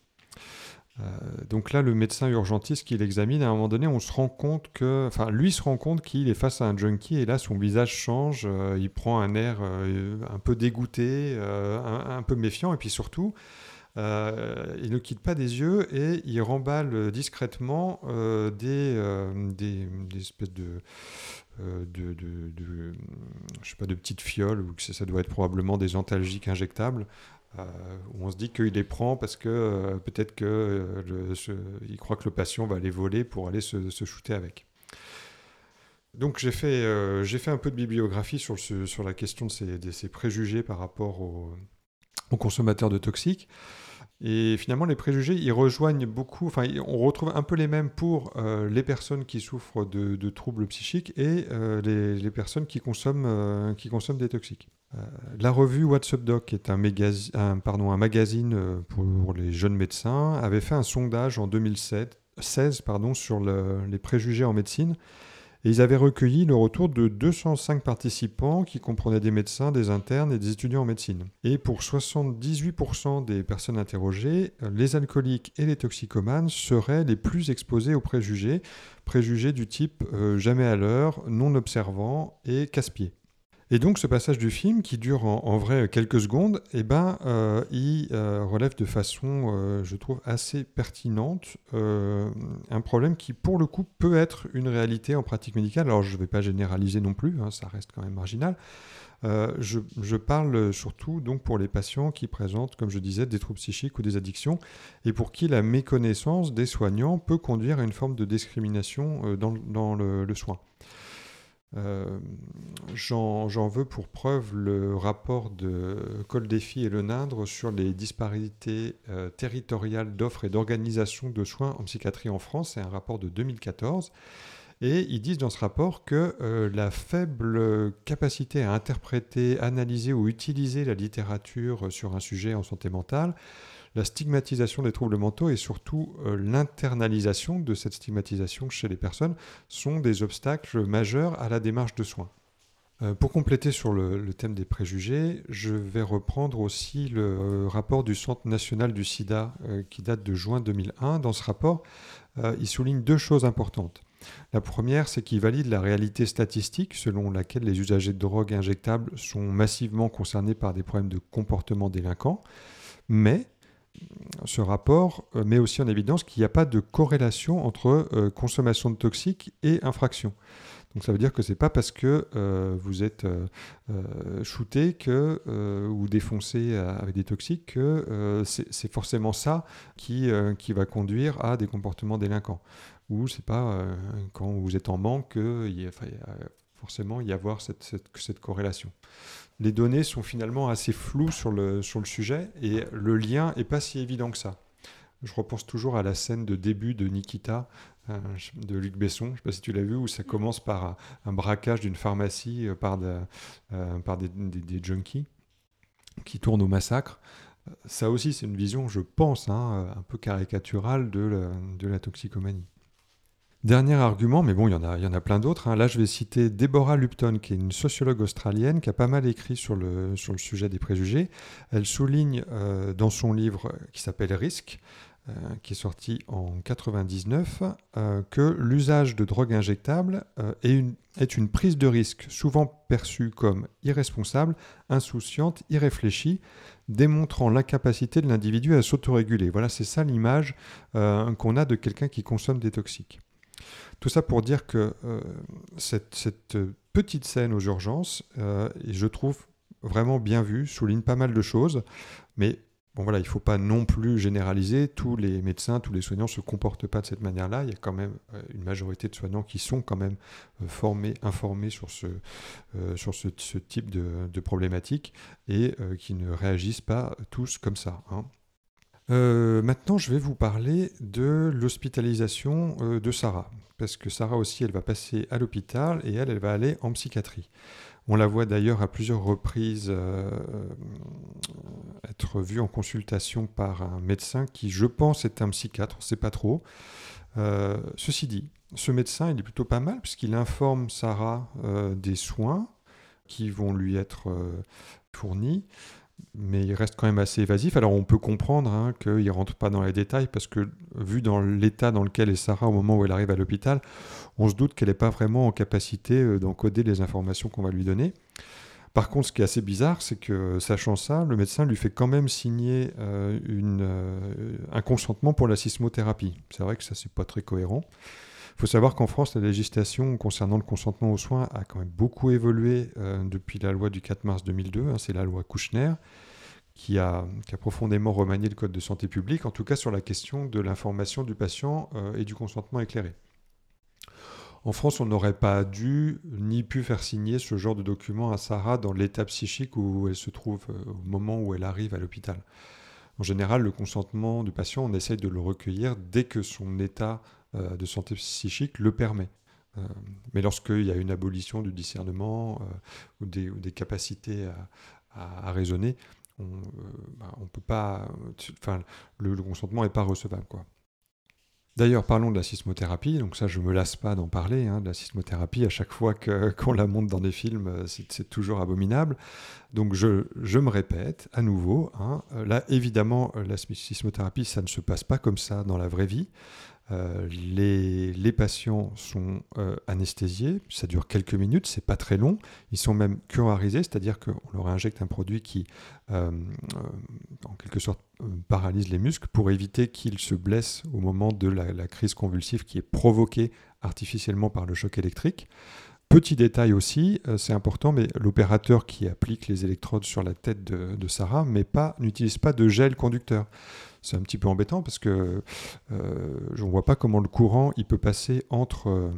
Euh, donc là, le médecin urgentiste qui l'examine, à un moment donné, on se rend compte que, enfin, lui se rend compte qu'il est face à un junkie et là, son visage change, il prend un air un peu dégoûté, un peu méfiant, et puis surtout, euh, il ne quitte pas des yeux et il remballe discrètement euh, des, euh, des, des espèces de, de, de- sais pas, de petites fioles, ou que ça, doit être probablement des antalgiques injectables. où on se dit qu'il les prend parce que peut-être que euh, le- ce- il croit que le patient va les voler pour aller se, shooter avec. Donc j'ai fait, j'ai fait un peu de bibliographie sur, sur la question de ces, de ces préjugés par rapport aux, aux consommateurs de toxiques. Et finalement, les préjugés, ils rejoignent beaucoup, enfin, on retrouve un peu les mêmes pour euh, les personnes qui souffrent de, troubles psychiques et euh, les, personnes qui consomment, euh, qui consomment des toxiques. La revue What's Up Doc, qui est un, un, pardon, un magazine pour les jeunes médecins, avait fait un sondage en 2007, 16 pardon, sur le- les préjugés en médecine. Et ils avaient recueilli le retour de 205 participants qui comprenaient des médecins, des internes et des étudiants en médecine. Et pour 78% des personnes interrogées, les alcooliques et les toxicomanes seraient les plus exposés aux préjugés, préjugés du type euh, jamais à l'heure, non observant et casse-pied. Et donc ce passage du film, qui dure en, vrai quelques secondes, eh ben, euh, il euh, relève de façon, euh, je trouve, assez pertinente un problème qui, pour le coup, peut être une réalité en pratique médicale. Alors je ne vais pas généraliser non plus, hein, ça reste quand même marginal. Je, parle surtout donc pour les patients qui présentent, comme je disais, des troubles psychiques ou des addictions, et pour qui la méconnaissance des soignants peut conduire à une forme de discrimination dans, le soin. Euh, J'en veux pour preuve le rapport de Coldefy et Le Nindre sur les disparités euh, territoriales d'offres et d'organisation de soins en psychiatrie en France. C'est un rapport de 2014. Et ils disent dans ce rapport que euh, la faible capacité à interpréter, analyser ou utiliser la littérature sur un sujet en santé mentale la stigmatisation des troubles mentaux et surtout euh, l'internalisation de cette stigmatisation chez les personnes sont des obstacles majeurs à la démarche de soins. Euh, pour compléter sur le, thème des préjugés, je vais reprendre aussi le euh, rapport du Centre national du sida qui date de juin 2001. Dans ce rapport, il souligne deux choses importantes. La première, c'est qu'il valide la réalité statistique selon laquelle les usagers de drogue injectables sont massivement concernés par des problèmes de comportement délinquant, mais ce rapport euh, met aussi en évidence qu'il n'y a pas de corrélation entre euh, consommation de toxiques et infraction. Donc ça veut dire que c'est pas parce que euh, vous êtes shooté que, ou défoncé avec des toxiques que c'est forcément ça qui, qui va conduire à des comportements délinquants. Ou c'est pas quand vous êtes en manque qu'il va forcément y avoir cette, cette corrélation les données sont finalement assez floues sur le, sur le sujet et le lien n'est pas si évident que ça. Je repense toujours à la scène de début de Nikita euh, de Luc Besson, je ne sais pas si tu l'as vu, où ça commence par un, un braquage d'une pharmacie euh, par, de, euh, par des, des, des, junkies qui tournent au massacre. Ça aussi, c'est une vision, je pense, hein, un peu caricaturale de la, de la toxicomanie. Dernier argument, mais bon, il y en a, il y en a plein d'autres. Hein. Là, je vais citer Deborah Lupton, qui est une sociologue australienne, qui a pas mal écrit sur le, sujet des préjugés. Elle souligne euh, dans son livre qui s'appelle Risque, euh, qui est sorti en 99, euh, que l'usage de drogue injectable est, une, est une prise de risque souvent perçue comme irresponsable, insouciante, irréfléchie, démontrant l'incapacité de l'individu à s'autoréguler. Voilà, c'est ça l'image qu'on a de quelqu'un qui consomme des toxiques. Tout ça pour dire que euh, cette, petite scène aux urgences, euh, je trouve vraiment bien vue, souligne pas mal de choses, mais bon voilà, il ne faut pas non plus généraliser. Tous les médecins, tous les soignants ne se comportent pas de cette manière-là. Il y a quand même euh, une majorité de soignants qui sont quand même formés, informés sur ce, type de, problématique et qui ne réagissent pas tous comme ça. Hein. Euh, maintenant, je vais vous parler de l'hospitalisation euh, de Sarah, parce que Sarah aussi, elle va passer à l'hôpital et elle, elle va aller en psychiatrie. On la voit d'ailleurs à plusieurs reprises euh, être vue en consultation par un médecin qui, je pense, est un psychiatre, on ne sait pas trop. Ceci dit, ce médecin, il est plutôt pas mal, puisqu'il informe Sarah des soins qui vont lui être fournis mais il reste quand même assez évasif. Alors on peut comprendre hein, qu'il ne rentre pas dans les détails parce que vu dans l'état dans lequel est Sarah au moment où elle arrive à l'hôpital, on se doute qu'elle n'est pas vraiment en capacité euh, d'encoder les informations qu'on va lui donner. Par contre, ce qui est assez bizarre, c'est que sachant ça, le médecin lui fait quand même signer euh, euh, un consentement pour la sismothérapie. C'est vrai que ça, c'est pas très cohérent. Il faut savoir qu'en France, la législation concernant le consentement aux soins a quand même beaucoup évolué euh, depuis la loi du 4 mars 2002, hein, c'est la loi Kouchner, qui a, profondément remanié le Code de santé publique, en tout cas sur la question de l'information du patient euh, et du consentement éclairé. En France, on n'aurait pas dû ni pu faire signer ce genre de document à Sarah dans l'état psychique où elle se trouve euh, au moment où elle arrive à l'hôpital. En général, le consentement du patient, on essaye de le recueillir dès que son état de santé psychique le permet. Euh, mais lorsqu'il y a une abolition du discernement euh, ou, des, capacités à, raisonner, on ne bah, peut pas. Enfin, le, consentement n'est pas recevable. Quoi. D'ailleurs, parlons de la sismothérapie. Donc ça, je me lasse pas d'en parler. Hein, la sismothérapie, à chaque fois qu'on qu la monte dans des films, c'est toujours abominable. Donc je, je, me répète à nouveau. Hein, là, évidemment, la sismothérapie, ça ne se passe pas comme ça dans la vraie vie. Euh, les, patients sont euh, anesthésiés, ça dure quelques minutes, c'est pas très long. Ils sont même curarisés, c'est-à-dire qu'on leur injecte un produit qui, euh, en quelque sorte, paralyse les muscles pour éviter qu'ils se blessent au moment de la, crise convulsive qui est provoquée artificiellement par le choc électrique. Petit détail aussi, c'est important, mais l'opérateur qui applique les électrodes sur la tête de, Sarah n'utilise pas, pas de gel conducteur c'est un petit peu embêtant parce que euh, je ne vois pas comment le courant il peut passer entre, euh,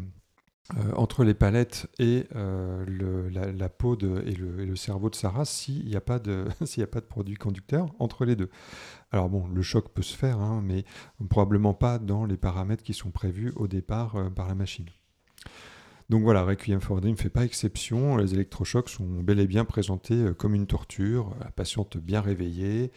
euh, entre les palettes et le- la, peau de- et, le, cerveau de Sarah s'il n'y a, pas de- a pas de produit conducteur entre les deux. Alors bon, le choc peut se faire, hein, mais probablement pas dans les paramètres qui sont prévus au départ par la machine. Donc voilà, Requiem for ne fait pas exception. Les électrochocs sont bel et bien présentés comme une torture. La patiente bien réveillée,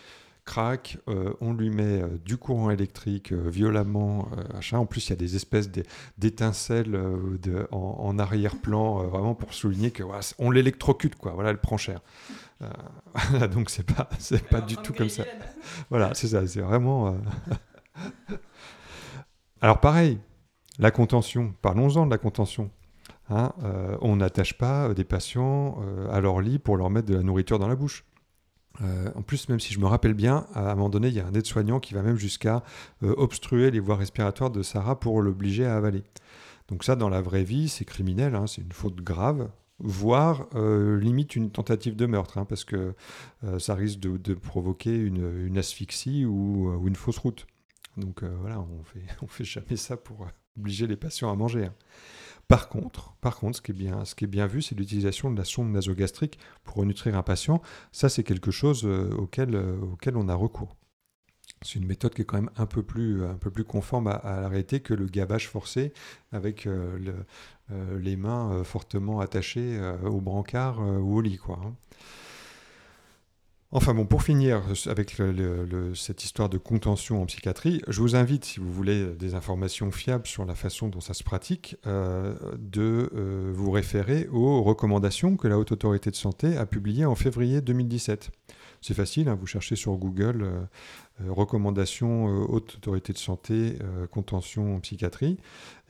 craque, euh, on lui met euh, du courant électrique euh, violemment. En plus, il y a des espèces d'é- d'étincelles de- en, en arrière-plan, vraiment pour souligner que voilà, on l'électrocute, quoi. Voilà, elle prend cher. Voilà, donc c'est pas, c'est pas du tout comme ça. Voilà, c'est ça, c'est vraiment. Alors pareil, la contention. Parlons-en de la contention. Hein, on n'attache pas des patients à leur lit pour leur mettre de la nourriture dans la bouche. Euh, en plus, même si je me rappelle bien, à un moment donné, il y a un aide-soignant qui va même jusqu'à euh, obstruer les voies respiratoires de Sarah pour l'obliger à avaler. Donc ça, dans la vraie vie, c'est criminel, hein, c'est une faute grave, voire euh, limite une tentative de meurtre, hein, parce que ça risque de, provoquer une, asphyxie ou, une fausse route. Donc voilà, on fait, fait jamais ça pour obliger les patients à manger. hein. Par contre, ce qui est bien, vu, c'est l'utilisation de la sonde nasogastrique pour nutrir un patient. Ça, c'est quelque chose euh, auquel, euh, auquel on a recours. C'est une méthode qui est quand même un peu plus, plus conforme à, à la réalité que le gavage forcé avec euh, le- euh, les mains euh, fortement attachées euh, au brancard euh, ou au lit. Hein. Enfin bon, pour finir avec cette histoire de contention en psychiatrie, je vous invite, si vous voulez des informations fiables sur la façon dont ça se pratique, euh, de euh, vous référer aux recommandations que la Haute Autorité de Santé a publiées en février 2017. C'est facile, hein, vous cherchez sur Google euh, euh, recommandations euh, Haute Autorité de Santé, contention en psychiatrie,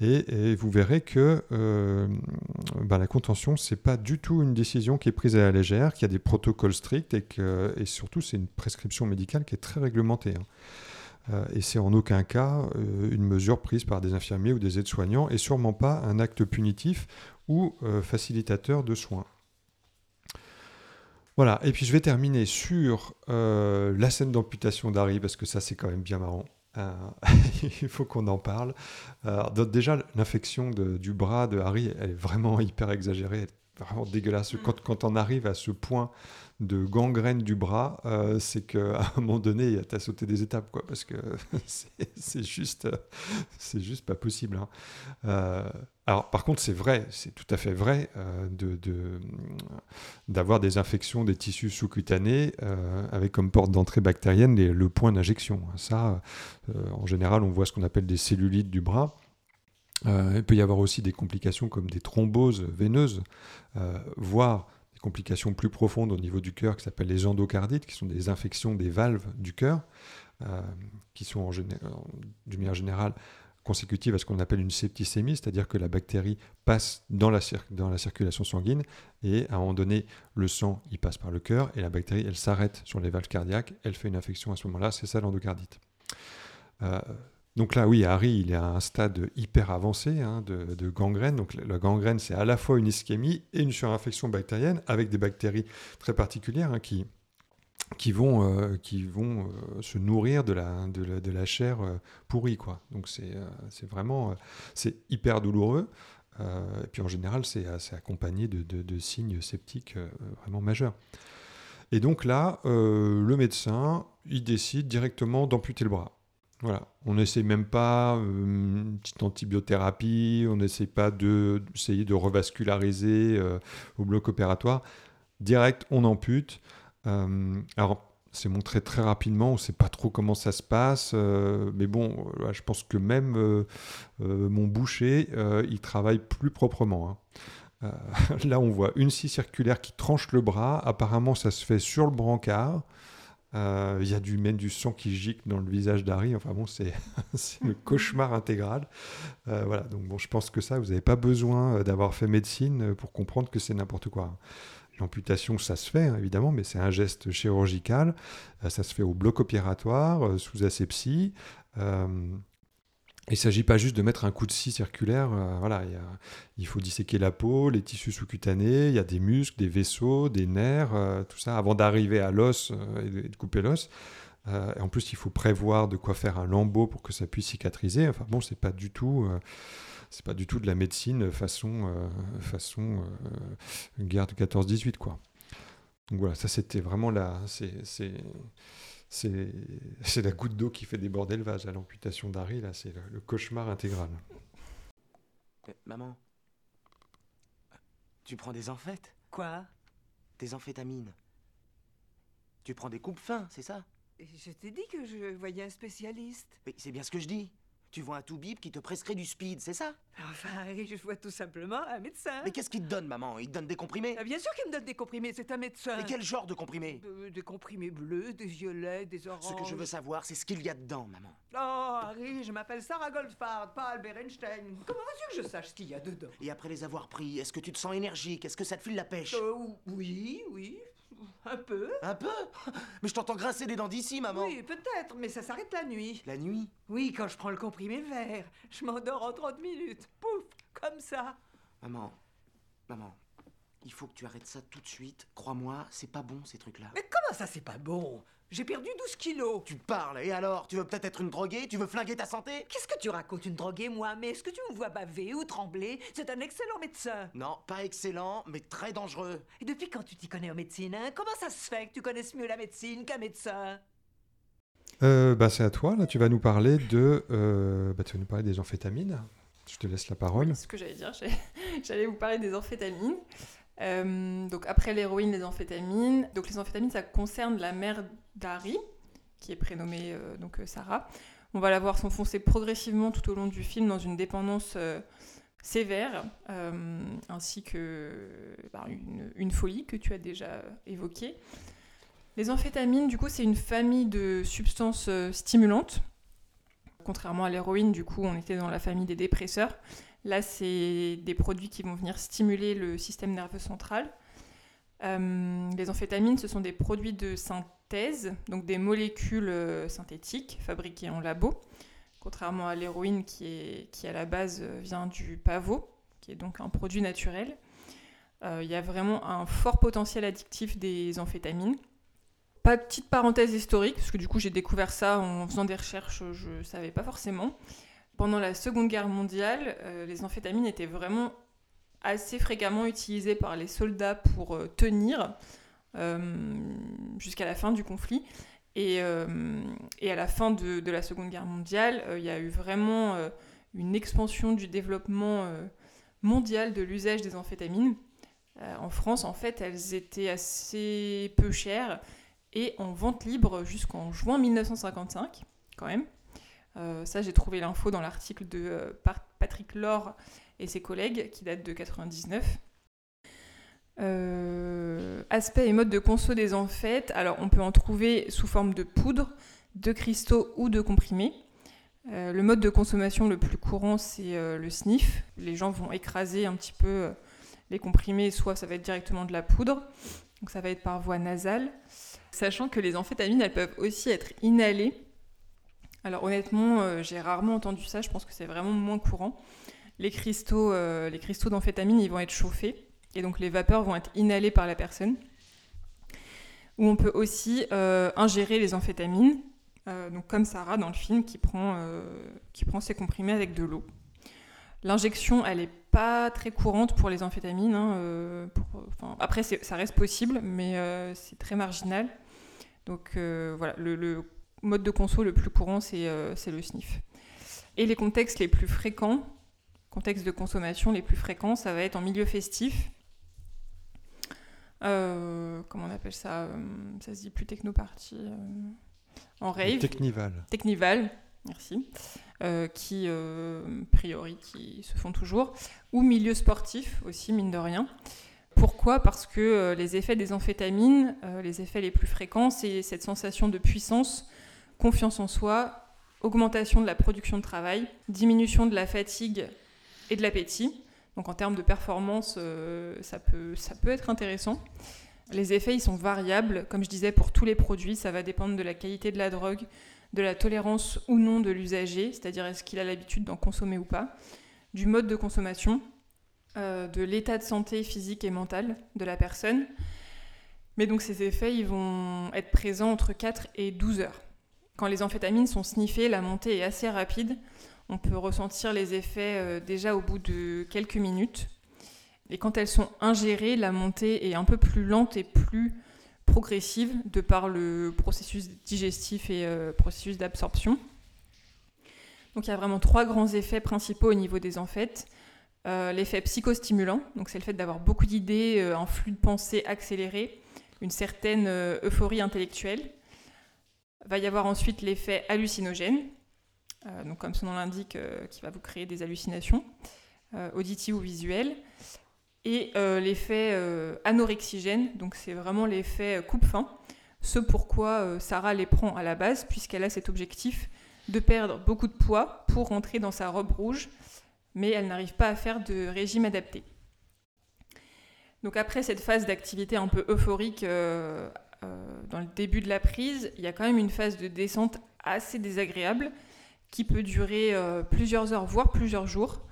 et, vous verrez que ben, la contention, c'est pas du tout une décision qui est prise à la légère, qu'il y a des protocoles stricts et, que, surtout c'est une prescription médicale qui est très réglementée. hein. Et c'est en aucun cas une mesure prise par des infirmiers ou des aides-soignants, et sûrement pas un acte punitif ou facilitateur de soins. Voilà, et puis je vais terminer sur euh, la scène d'amputation d'Harry, parce que ça c'est quand même bien marrant. Euh, il faut qu'on en parle. Alors, donc, déjà, l'infection du bras de Harry, elle est vraiment hyper exagérée, elle est vraiment dégueulasse. Quand, quand on arrive à ce point de gangrène du bras, euh, c'est qu'à un moment donné, tu as sauté des étapes, parce que c'est c'est juste, euh, c'est juste pas possible. hein. Euh, par contre, c'est vrai, c'est tout à fait vrai d'avoir des infections des tissus sous-cutanés avec comme porte d'entrée bactérienne le point d'injection. Ça, euh, en général, on voit ce qu'on appelle des cellulites du bras. Il peut y avoir aussi des complications comme des thromboses veineuses, voire complications plus profondes au niveau du cœur qui s'appellent les endocardites, qui sont des infections des valves du cœur, euh, qui sont en d'une manière générale consécutives à ce qu'on appelle une septicémie, c'est-à-dire que la bactérie passe dans la, circulation sanguine et à un moment donné, le sang, il passe par le cœur et la bactérie, elle s'arrête sur les valves cardiaques, elle fait une infection à ce moment-là, c'est ça l'endocardite. Euh, donc là, oui, Harry, il est à un stade hyper avancé hein, de, gangrène. Donc la gangrène, c'est à la fois une ischémie et une surinfection bactérienne avec des bactéries très particulières hein, qui, vont, euh, euh, se nourrir de la, chair euh, pourrie. Donc c'est vraiment c'est hyper douloureux. Et puis en général, c'est accompagné de, de- signes septiques vraiment majeurs. Et donc là, le médecin, il décide directement d'amputer le bras. Voilà, on n'essaie même pas euh, une petite antibiothérapie, on n'essaie pas de- d'essayer de revasculariser euh, au bloc opératoire. Direct, on ampute. Euh, alors, c'est montré très rapidement, on ne sait pas trop comment ça se passe, mais bon, je pense que même mon boucher, il travaille plus proprement. hein. Là, on voit une scie circulaire qui tranche le bras. Apparemment, ça se fait sur le brancard. Euh, Il y a du, même du sang qui gicle dans le visage d'Harry. Enfin bon, c'est le cauchemar intégral. Euh, voilà, donc bon, je pense que ça, vous n'avez pas besoin euh, d'avoir fait médecine pour comprendre que c'est n'importe quoi. L'amputation, ça se fait hein, évidemment, mais c'est un geste chirurgical. Ça se fait au bloc opératoire, sous asepsie. Il ne s'agit pas juste de mettre un coup de scie circulaire. euh, voilà, il, faut disséquer la peau, les tissus sous-cutanés, il y a des muscles, des vaisseaux, des nerfs, euh, tout ça, avant d'arriver à l'os euh, et, de, couper l'os. En plus, il faut prévoir de quoi faire un lambeau pour que ça puisse cicatriser. Enfin bon, c'est pas du tout, pas du tout de la médecine façon, façon guerre de 14-18, quoi. Donc voilà, ça c'était vraiment la, c'est, c'est, la goutte d'eau qui fait déborder le vase à l'amputation d'Harry, là, c'est le, le cauchemar intégral. Euh, maman, tu prends des amphètes? Quoi? Des amphétamines. Tu prends des coupes fins, c'est ça? Je t'ai dit que je voyais un spécialiste. Mais c'est bien ce que je dis. Tu vois un toubib qui te prescrit du speed, c'est ça? Enfin, Harry, je vois tout simplement un médecin. Mais qu'est-ce qu'il te donne, maman? Il te donne des comprimés? Ah, Bien sûr qu'il me donne des comprimés, c'est un médecin. Mais quel genre de comprimés? De- Des comprimés bleus, des violets, des oranges. Ce que je veux savoir, c'est ce qu'il y a dedans, maman. Oh, Harry, je m'appelle Sarah Goldfarb, pas Albert Einstein. Comment veux-tu que je sache ce qu'il y a dedans? Et après les avoir pris, est-ce que tu te sens énergique? Est-ce que ça te file la pêche? Euh, Oui, oui, un peu. Un peu Mais je t'entends grincer des dents d'ici, maman. Oui, peut-être, mais ça s'arrête la nuit. La nuit Oui, quand je prends le comprimé vert, je m'endors en 30 minutes. Pouf, comme ça. Maman, maman, il faut que tu arrêtes ça tout de suite. Crois-moi, c'est pas bon ces trucs-là. Mais comment ça, c'est pas bon? J'ai perdu 12 kilos. Tu parles, et alors Tu veux peut-être être une droguée Tu veux flinguer ta santé? Qu'est-ce que tu racontes, une droguée, moi? Mais est-ce que tu me vois baver ou trembler? C'est un excellent médecin. Non, pas excellent, mais très dangereux. Et depuis quand tu t'y connais en médecine, hein? Comment ça se fait que tu connaisses mieux la médecine qu'un médecin? Euh, bah, c'est à toi, là, tu vas nous parler de, euh, bah, tu vas nous parler des amphétamines. Je te laisse la parole. C'est ce que j'allais dire. J'allais- J'allais vous parler des amphétamines. Euh, donc après l'héroïne, les amphétamines. Donc les amphétamines, ça concerne la mère d'Harry, qui est prénommée euh, donc euh, Sarah. On va la voir s'enfoncer progressivement tout au long du film dans une dépendance sévère, ainsi que bah, une, folie que tu as déjà évoquée. Les amphétamines, du coup, c'est une famille de substances stimulantes. Contrairement à l'héroïne, du coup, on était dans la famille des dépresseurs. Là, c'est des produits qui vont venir stimuler le système nerveux central. Euh, les amphétamines, ce sont des produits de synthèse, donc des molécules euh, synthétiques fabriquées en labo, contrairement à l'héroïne qui, à la base euh, vient du pavot, qui est donc un produit naturel. Il y a vraiment un fort potentiel addictif des amphétamines. Pas de petite parenthèse historique, parce que du coup j'ai découvert ça en faisant des recherches, je ne savais pas forcément. Pendant la Seconde Guerre mondiale, euh, les amphétamines étaient vraiment assez fréquemment utilisées par les soldats pour euh, tenir euh, jusqu'à la fin du conflit. Et, à la fin de, la Seconde Guerre mondiale, il y a eu vraiment une expansion du développement mondial de l'usage des amphétamines. En France, en fait, elles étaient assez peu chères et en vente libre jusqu'en juin 1955, quand même. Euh, ça, j'ai trouvé l'info dans l'article de euh, Patrick Laure et ses collègues, qui date de 99. Euh, aspect et mode de conso des amphètes. Alors, on peut en trouver sous forme de poudre, de cristaux ou de comprimés. Euh, le mode de consommation le plus courant, c'est le sniff. Les gens vont écraser un petit peu les comprimés, soit ça va être directement de la poudre, donc ça va être par voie nasale. Sachant que les amphétamines, elles peuvent aussi être inhalées. Alors honnêtement, euh, j'ai rarement entendu ça, je pense que c'est vraiment moins courant. Les cristaux, euh, cristaux d'amphétamine, ils vont être chauffés, et donc les vapeurs vont être inhalées par la personne. Ou on peut aussi euh, ingérer les amphétamines, comme Sarah dans le film qui prend, ses comprimés avec de l'eau. L'injection, elle n'est pas très courante pour les amphétamines. hein, après, ça reste possible, mais c'est très marginal. Donc voilà, mode de conso le plus courant, c'est euh, le sniff. Et les contextes les plus fréquents, contextes de consommation les plus fréquents, ça va être en milieu festif. Euh, comment on appelle ça euh, Ça se dit plus technoparty. euh, en rave. Technival. Technival, merci. Euh, qui, euh, a priori, qui se font toujours. Ou milieu sportif aussi, mine de rien. Pourquoi? Parce que euh, les effets des amphétamines, les effets les plus fréquents, c'est cette sensation de puissance, confiance en soi, augmentation de la production de travail, diminution de la fatigue et de l'appétit. Donc en termes de performance, euh, ça, peut, être intéressant. Les effets, ils sont variables. Comme je disais, pour tous les produits, ça va dépendre de la qualité de la drogue, de la tolérance ou non de l'usager, c'est-à-dire est-ce qu'il a l'habitude d'en consommer ou pas, du mode de consommation, euh, de l'état de santé physique et mental de la personne. Mais donc ces effets, ils vont être présents entre 4 et 12 heures. Quand les amphétamines sont sniffées, la montée est assez rapide. On peut ressentir les effets euh, déjà au bout de quelques minutes. Et quand elles sont ingérées, la montée est un peu plus lente et plus progressive de par le processus digestif et euh, processus d'absorption. Donc il y a vraiment trois grands effets principaux au niveau des amphètes. Euh, l'effet psychostimulant, donc c'est le fait d'avoir beaucoup d'idées, euh, un flux de pensée accéléré, une certaine euphorie intellectuelle. Va y avoir ensuite l'effet hallucinogène, donc comme son nom l'indique, qui va vous créer des hallucinations auditives ou visuelles. Et l'effet anorexigène, donc c'est vraiment l'effet coupe-faim, ce pourquoi Sarah les prend à la base, puisqu'elle a cet objectif de perdre beaucoup de poids pour rentrer dans sa robe rouge mais elle n'arrive pas à faire de régime adapté. Donc après cette phase d'activité un peu euphorique euh, euh, dans le début de la prise, il y a quand même une phase de descente assez désagréable qui peut durer euh, plusieurs heures, voire plusieurs jours,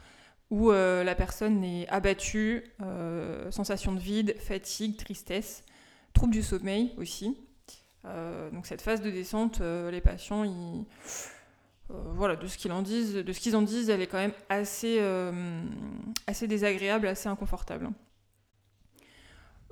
où la personne est abattue, sensation de vide, fatigue, tristesse, trouble du sommeil aussi. donc cette phase de descente, les patients, euh, voilà, de ce qu'ils en disent, de ce qu'ils en disent, elle est quand même assez, euh, assez désagréable, assez inconfortable.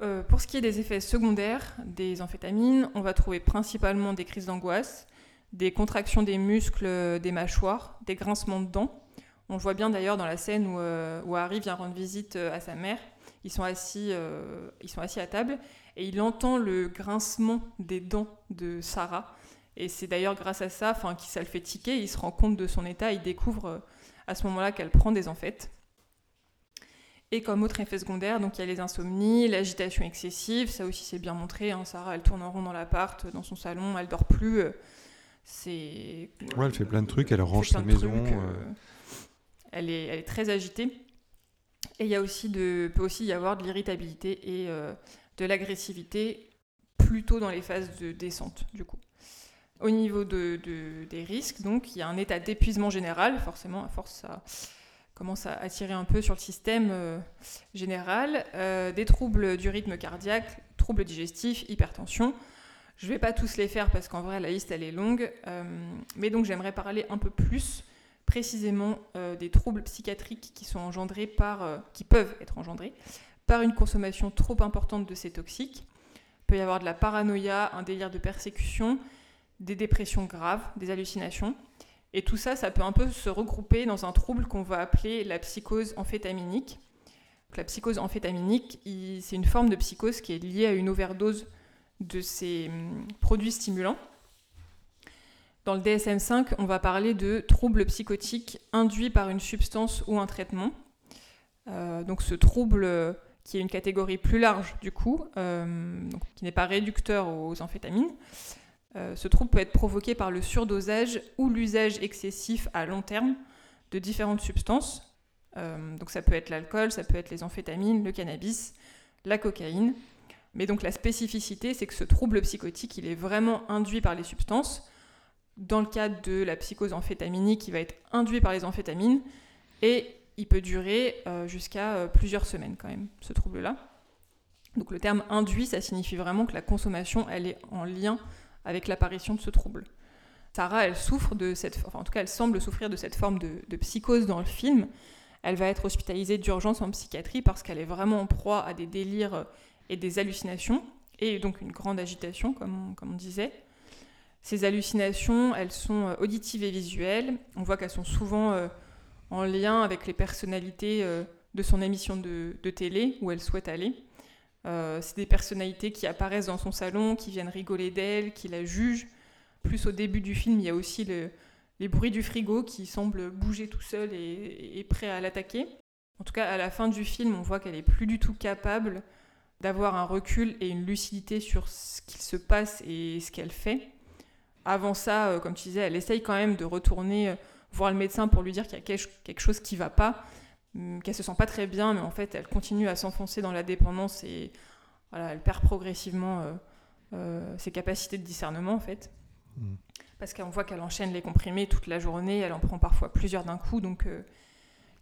Euh, pour ce qui est des effets secondaires des amphétamines, on va trouver principalement des crises d'angoisse, des contractions des muscles des mâchoires, des grincements de dents. On voit bien d'ailleurs dans la scène où, où, Harry vient rendre visite à sa mère. Ils sont, assis, ils sont assis à table et il entend le grincement des dents de Sarah. Et c'est d'ailleurs grâce à ça enfin, qu'il ça le fait tiquer, il se rend compte de son état, il découvre euh, à ce moment-là qu'elle prend des amphètes. Et comme autre effet secondaire, donc il y a les insomnies, l'agitation excessive, ça aussi c'est bien montré. Hein, Sarah, elle tourne en rond dans l'appart, dans son salon, elle dort plus. Euh, c'est. Ouais, elle fait plein de trucs, elle range sa maison. Euh, elle, est, elle est très agitée. Et il y a aussi de, peut aussi y avoir de l'irritabilité et de l'agressivité plutôt dans les phases de descente, du coup. Au niveau de, des risques, donc, il y a un état d'épuisement général, forcément, à force, ça commence à attirer un peu sur le système euh, général, euh, des troubles du rythme cardiaque, troubles digestifs, hypertension. Je ne vais pas tous les faire parce qu'en vrai, la liste, elle est longue, euh, mais donc j'aimerais parler un peu plus précisément des troubles psychiatriques qui sont engendrés par, qui peuvent être engendrés par une consommation trop importante de ces toxiques. Il peut y avoir de la paranoïa, un délire de persécution, des dépressions graves, des hallucinations. Et tout ça, ça peut un peu se regrouper dans un trouble qu'on va appeler la psychose amphétaminique. la psychose amphétaminique, c'est une forme de psychose qui est liée à une overdose de ces hum, produits stimulants. Dans le DSM-5, on va parler de troubles psychotiques induits par une substance ou un traitement. Euh, donc ce trouble, qui est une catégorie plus large du coup, euh, qui n'est pas réducteur aux amphétamines, euh, ce trouble peut être provoqué par le surdosage ou l'usage excessif à long terme de différentes substances. Euh, donc ça peut être l'alcool, ça peut être les amphétamines, le cannabis, la cocaïne. Mais donc la spécificité, c'est que ce trouble psychotique, il est vraiment induit par les substances. Dans le cadre de la psychose amphétaminique, il va être induit par les amphétamines et il peut durer euh, jusqu'à plusieurs semaines quand même, ce trouble-là. Donc le terme induit, ça signifie vraiment que la consommation, elle est en lien avec l'apparition de ce trouble. Sarah, elle souffre de cette, en tout cas, elle semble souffrir de cette forme de, psychose dans le film. Elle va être hospitalisée d'urgence en psychiatrie parce qu'elle est vraiment en proie à des délires et des hallucinations, et donc une grande agitation, comme on, disait. Ces hallucinations, elles sont euh, auditives et visuelles. On voit qu'elles sont souvent euh, en lien avec les personnalités euh, de son émission de, télé où elle souhaite aller. Euh, c'est des personnalités qui apparaissent dans son salon, qui viennent rigoler d'elle, qui la jugent. Plus au début du film, il y a aussi les bruits du frigo qui semblent bouger tout seul et, prêt à l'attaquer. En tout cas, à la fin du film, on voit qu'elle est plus du tout capable d'avoir un recul et une lucidité sur ce qu'il se passe et ce qu'elle fait. Avant ça, euh, comme tu disais, elle essaye quand même de retourner euh, voir le médecin pour lui dire qu'il y a quelque chose qui ne va pas. Hum, qu'elle se sent pas très bien, mais en fait, elle continue à s'enfoncer dans la dépendance et voilà, elle perd progressivement euh, euh, ses capacités de discernement, en fait. Mm. Parce qu'on voit qu'elle enchaîne les comprimés toute la journée, elle en prend parfois plusieurs d'un coup, donc euh,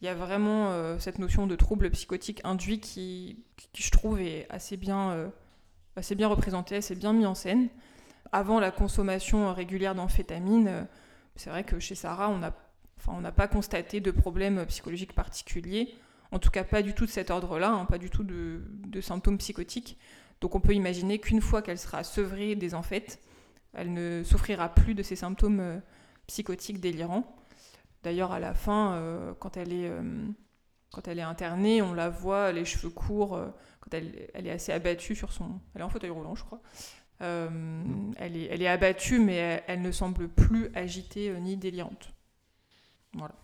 il y a vraiment cette notion de trouble psychotique induit qui, qui, je trouve, est assez bien, assez bien représentée, assez bien mis en scène. avant la consommation régulière d'amphétamine, c'est vrai que chez Sarah, on n'a enfin, pas constaté de problème psychologique particulier. En tout cas, pas du tout de cet ordre-là, hein, pas du tout de, symptômes psychotiques. Donc on peut imaginer qu'une fois qu'elle sera sevrée des amphètes, elle ne souffrira plus de ces symptômes euh, psychotiques délirants. D'ailleurs, à la fin, euh, quand, elle est, euh, quand elle est internée, on la voit, les cheveux courts, quand elle, elle, est assez abattue sur son... Elle est en fauteuil roulant, je crois. elle, est, elle est abattue, mais elle, elle ne semble plus agitée ni délirante. Voilà.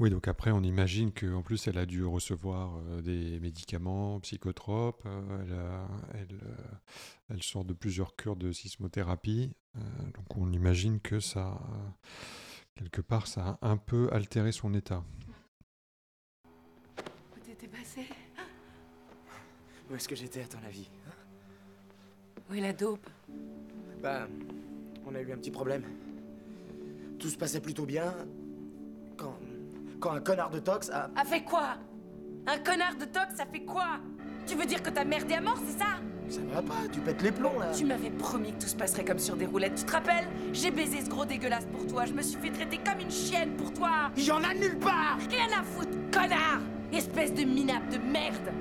Oui, donc après, on imagine qu'en plus, elle a dû recevoir euh, des médicaments psychotropes. Euh, elle, euh, elle, sort de plusieurs cures de sismothérapie. donc on imagine que ça, quelque part, ça a un peu altéré son état. Où t'étais passé Où est-ce que j'étais à ton avis Où est la dope? Bah, on a eu un petit problème. Tout se passait plutôt bien quand quand un connard de Tox a... A fait quoi? Un connard de Tox, ça fait quoi? Tu veux dire que t'as merdé à mort, c'est ça? Ça va pas, tu pètes les plombs là. Tu m'avais promis que tout se passerait comme sur des roulettes, tu te rappelles? J'ai baisé ce gros dégueulasse pour toi, je me suis fait traiter comme une chienne pour toi. Il y en a nulle part! Rien à foutre, connard! Espèce de minable de merde!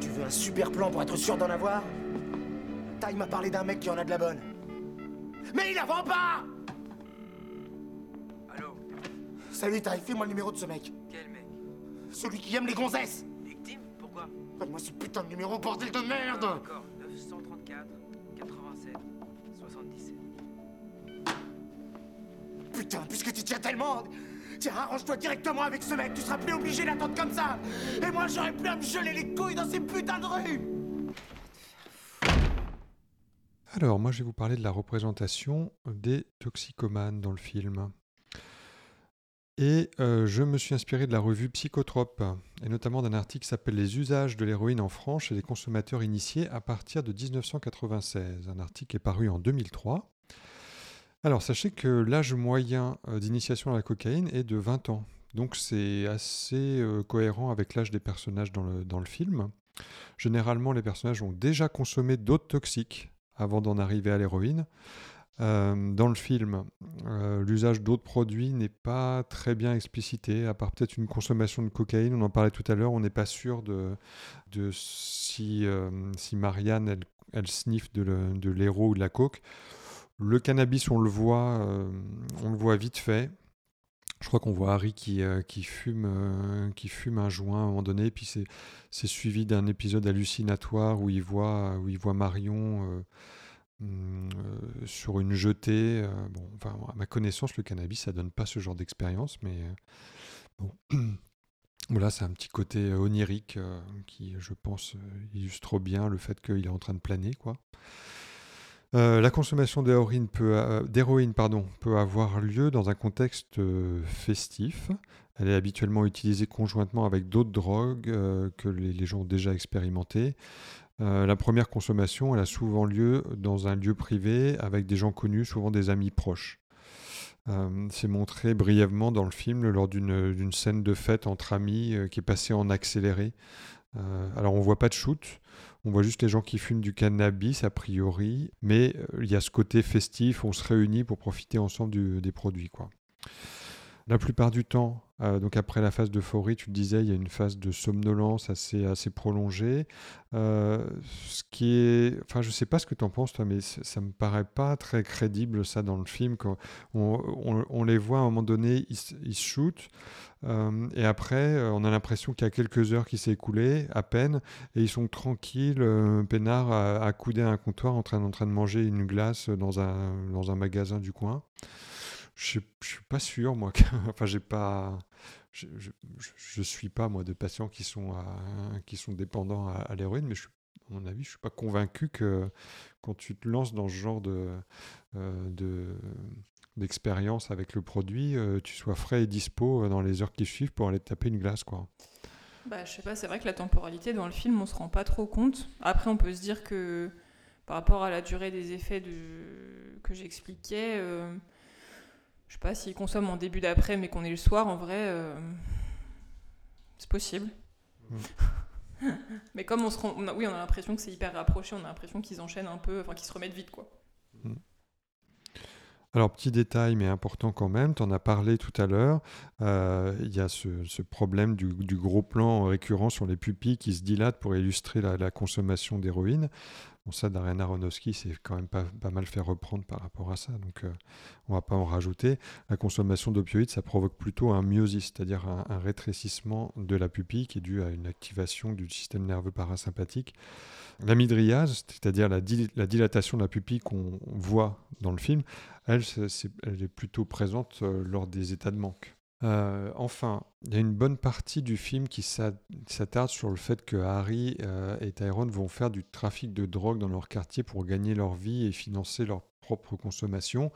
Tu veux un super plan pour être sûr d'en avoir? Ty m'a parlé d'un mec qui en a de la bonne. Mais il la vend pas Salut, t'as fais-moi le numéro de ce mec. Quel mec Celui qui aime les gonzesses. Victime Pourquoi Donne-moi ce putain de numéro, bordel de merde D'accord, 934, 87, 77. Putain, puisque tu tiens tellement... Tiens, arrange-toi directement avec ce mec, tu seras plus obligé d'attendre comme ça Et moi, j'aurais plus à me geler les couilles dans ces putains de rues alors, moi, je vais vous parler de la représentation des toxicomanes dans le film. Et euh, je me suis inspiré de la revue Psychotrope, et notamment d'un article qui s'appelle Les usages de l'héroïne en France chez les consommateurs initiés à partir de 1996. Un article qui est paru en 2003. Alors, sachez que l'âge moyen euh, d'initiation à la cocaïne est de 20 ans. Donc, c'est assez euh, cohérent avec l'âge des personnages dans le, dans le film. Généralement, les personnages ont déjà consommé d'autres toxiques avant d'en arriver à l'héroïne. Euh, dans le film, euh, l'usage d'autres produits n'est pas très bien explicité, à part peut-être une consommation de cocaïne. On en parlait tout à l'heure, on n'est pas sûr de, de si, euh, si Marianne, elle, elle sniffe de l'héros ou de la coke. Le cannabis, on le voit, on le voit vite fait. Je crois qu'on voit Harry qui, qui, fume, qui fume un joint à un moment donné, puis c'est suivi d'un épisode hallucinatoire où il voit, où il voit Marion euh, sur une jetée. Euh, bon, enfin, à ma connaissance, le cannabis, ça donne pas ce genre d'expérience, mais euh, bon. Voilà, c'est un petit côté onirique qui, je pense, illustre bien le fait qu'il est en train de planer, quoi. La consommation d'héroïne pardon, peut avoir lieu dans un contexte festif. Elle est habituellement utilisée conjointement avec d'autres drogues que les, les, gens ont déjà expérimentées. Euh, la première consommation, elle a souvent lieu dans un lieu privé avec des gens connus, souvent des amis proches. Euh, c'est montré brièvement dans le film lors d'une scène de fête entre amis euh, qui est passée en accéléré. alors on voit pas de shoot, on voit juste les gens qui fument du cannabis a priori, mais il y a ce côté festif, on se réunit pour profiter ensemble des produits. Quoi. La plupart du temps, euh, donc après la phase d'euphorie, tu disais, il y a une phase de somnolence assez, assez prolongée. Euh, ce qui est, enfin, je sais pas ce que tu en penses toi, mais ça me paraît pas très crédible ça dans le film. Quand on, les voit à un moment donné, ils, se shootent. Euh, et après, on a l'impression qu'il y a quelques heures qui s'est écoulé, à peine, et ils sont tranquilles, peinards, accoudés à un comptoir, en train, en train de manger une glace dans un, dans un magasin du coin. Je, ne suis pas sûr, moi. enfin, j'ai pas. Je, je, suis pas moi de patients qui sont qui sont dépendants à, l'héroïne, mais je, à mon avis, je suis pas convaincu que quand tu te lances dans ce genre de, euh, de d'expérience avec le produit, euh, tu sois frais et dispo euh, dans les heures qui suivent pour aller te taper une glace, quoi. Bah, je sais pas, c'est vrai que la temporalité dans le film, on se rend pas trop compte. Après, on peut se dire que par rapport à la durée des effets que j'expliquais, je sais pas, s'il consomme en début d'après, mais qu'on est le soir, en vrai, euh, c'est possible. Mais comme on se rend, on a- oui, on a l'impression que c'est hyper rapproché, on a l'impression qu'ils enchaînent un peu, enfin qu'ils se remettent vite quoi. Alors, petit détail, mais important quand même, tu en as parlé tout à l'heure, euh, il y a ce, problème du, gros plan récurrent sur les pupilles qui se dilatent pour illustrer la, consommation d'héroïne. Bon, ça, Darren Aronofsky s'est quand même pas, pas mal fait reprendre par rapport à ça, donc euh, on va pas en rajouter. La consommation d'opioïdes, ça provoque plutôt un myosis, c'est-à-dire un, un rétrécissement de la pupille qui est dû à une activation du système nerveux parasympathique. La midriase, c'est-à-dire la, dil- la dilatation de la pupille qu'on voit dans le film, elle, c'est- elle est plutôt présente euh, lors des états de manque. Euh, enfin, il y a une bonne partie du film qui s'a- s'attarde sur le fait que Harry euh, et Tyrone vont faire du trafic de drogue dans leur quartier pour gagner leur vie et financer leur propre consommation.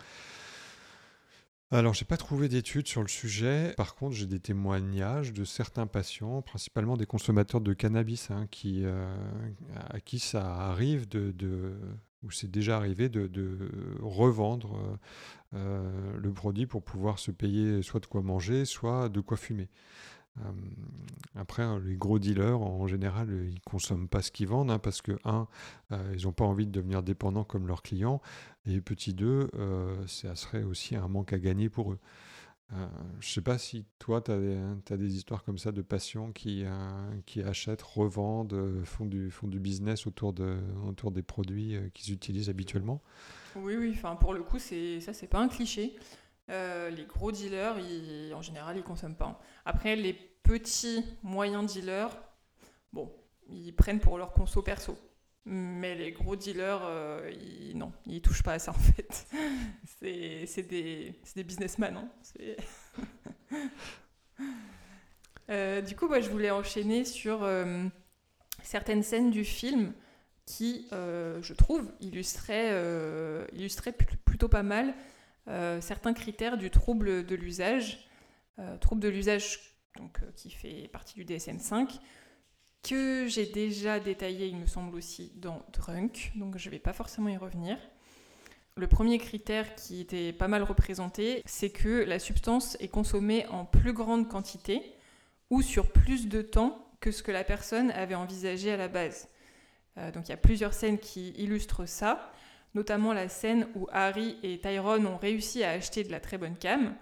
Alors, j'ai pas trouvé d'études sur le sujet. Par contre, j'ai des témoignages de certains patients, principalement des consommateurs de cannabis, hein, euh, à qui ça arrive de, ou c'est déjà arrivé de, de revendre euh, euh, le produit pour pouvoir se payer soit de quoi manger, soit de quoi fumer. Euh, après, hein, les gros dealers, en général, euh, ils consomment pas ce qu'ils vendent hein, parce que, un, euh, ils n'ont pas envie de devenir dépendants comme leurs clients, et petit deux, euh, ça serait aussi un manque à gagner pour eux. Euh, je sais pas si toi, tu as, des- des histoires comme ça de patients qui, qui achètent, revendent, font du, font du business autour, de, autour des produits qu'ils utilisent habituellement? Oui, oui, pour le coup, ça, c'est pas un cliché. Euh, les gros dealers, en général, ils consomment pas. Après, les petits, moyens dealers, bon, ils prennent pour leur conso perso. Mais les gros dealers, euh, ils, non, ils touchent pas à ça en fait. C'est des, businessmen. hein. Euh, du coup, moi, je voulais enchaîner sur euh, certaines scènes du film qui, je trouve, illustraient, illustraient pl- plutôt pas mal certains critères du trouble de l'usage. Euh, trouble de l'usage donc, euh, qui fait partie du DSM-5, que j'ai déjà détaillé, il me semble aussi, dans Drunk, donc je ne vais pas forcément y revenir. Le premier critère qui était pas mal représenté, c'est que la substance est consommée en plus grande quantité ou sur plus de temps que ce que la personne avait envisagé à la base. Euh, donc il y a plusieurs scènes qui illustrent ça, notamment la scène où Harry et Tyrone ont réussi à acheter de la très bonne cam.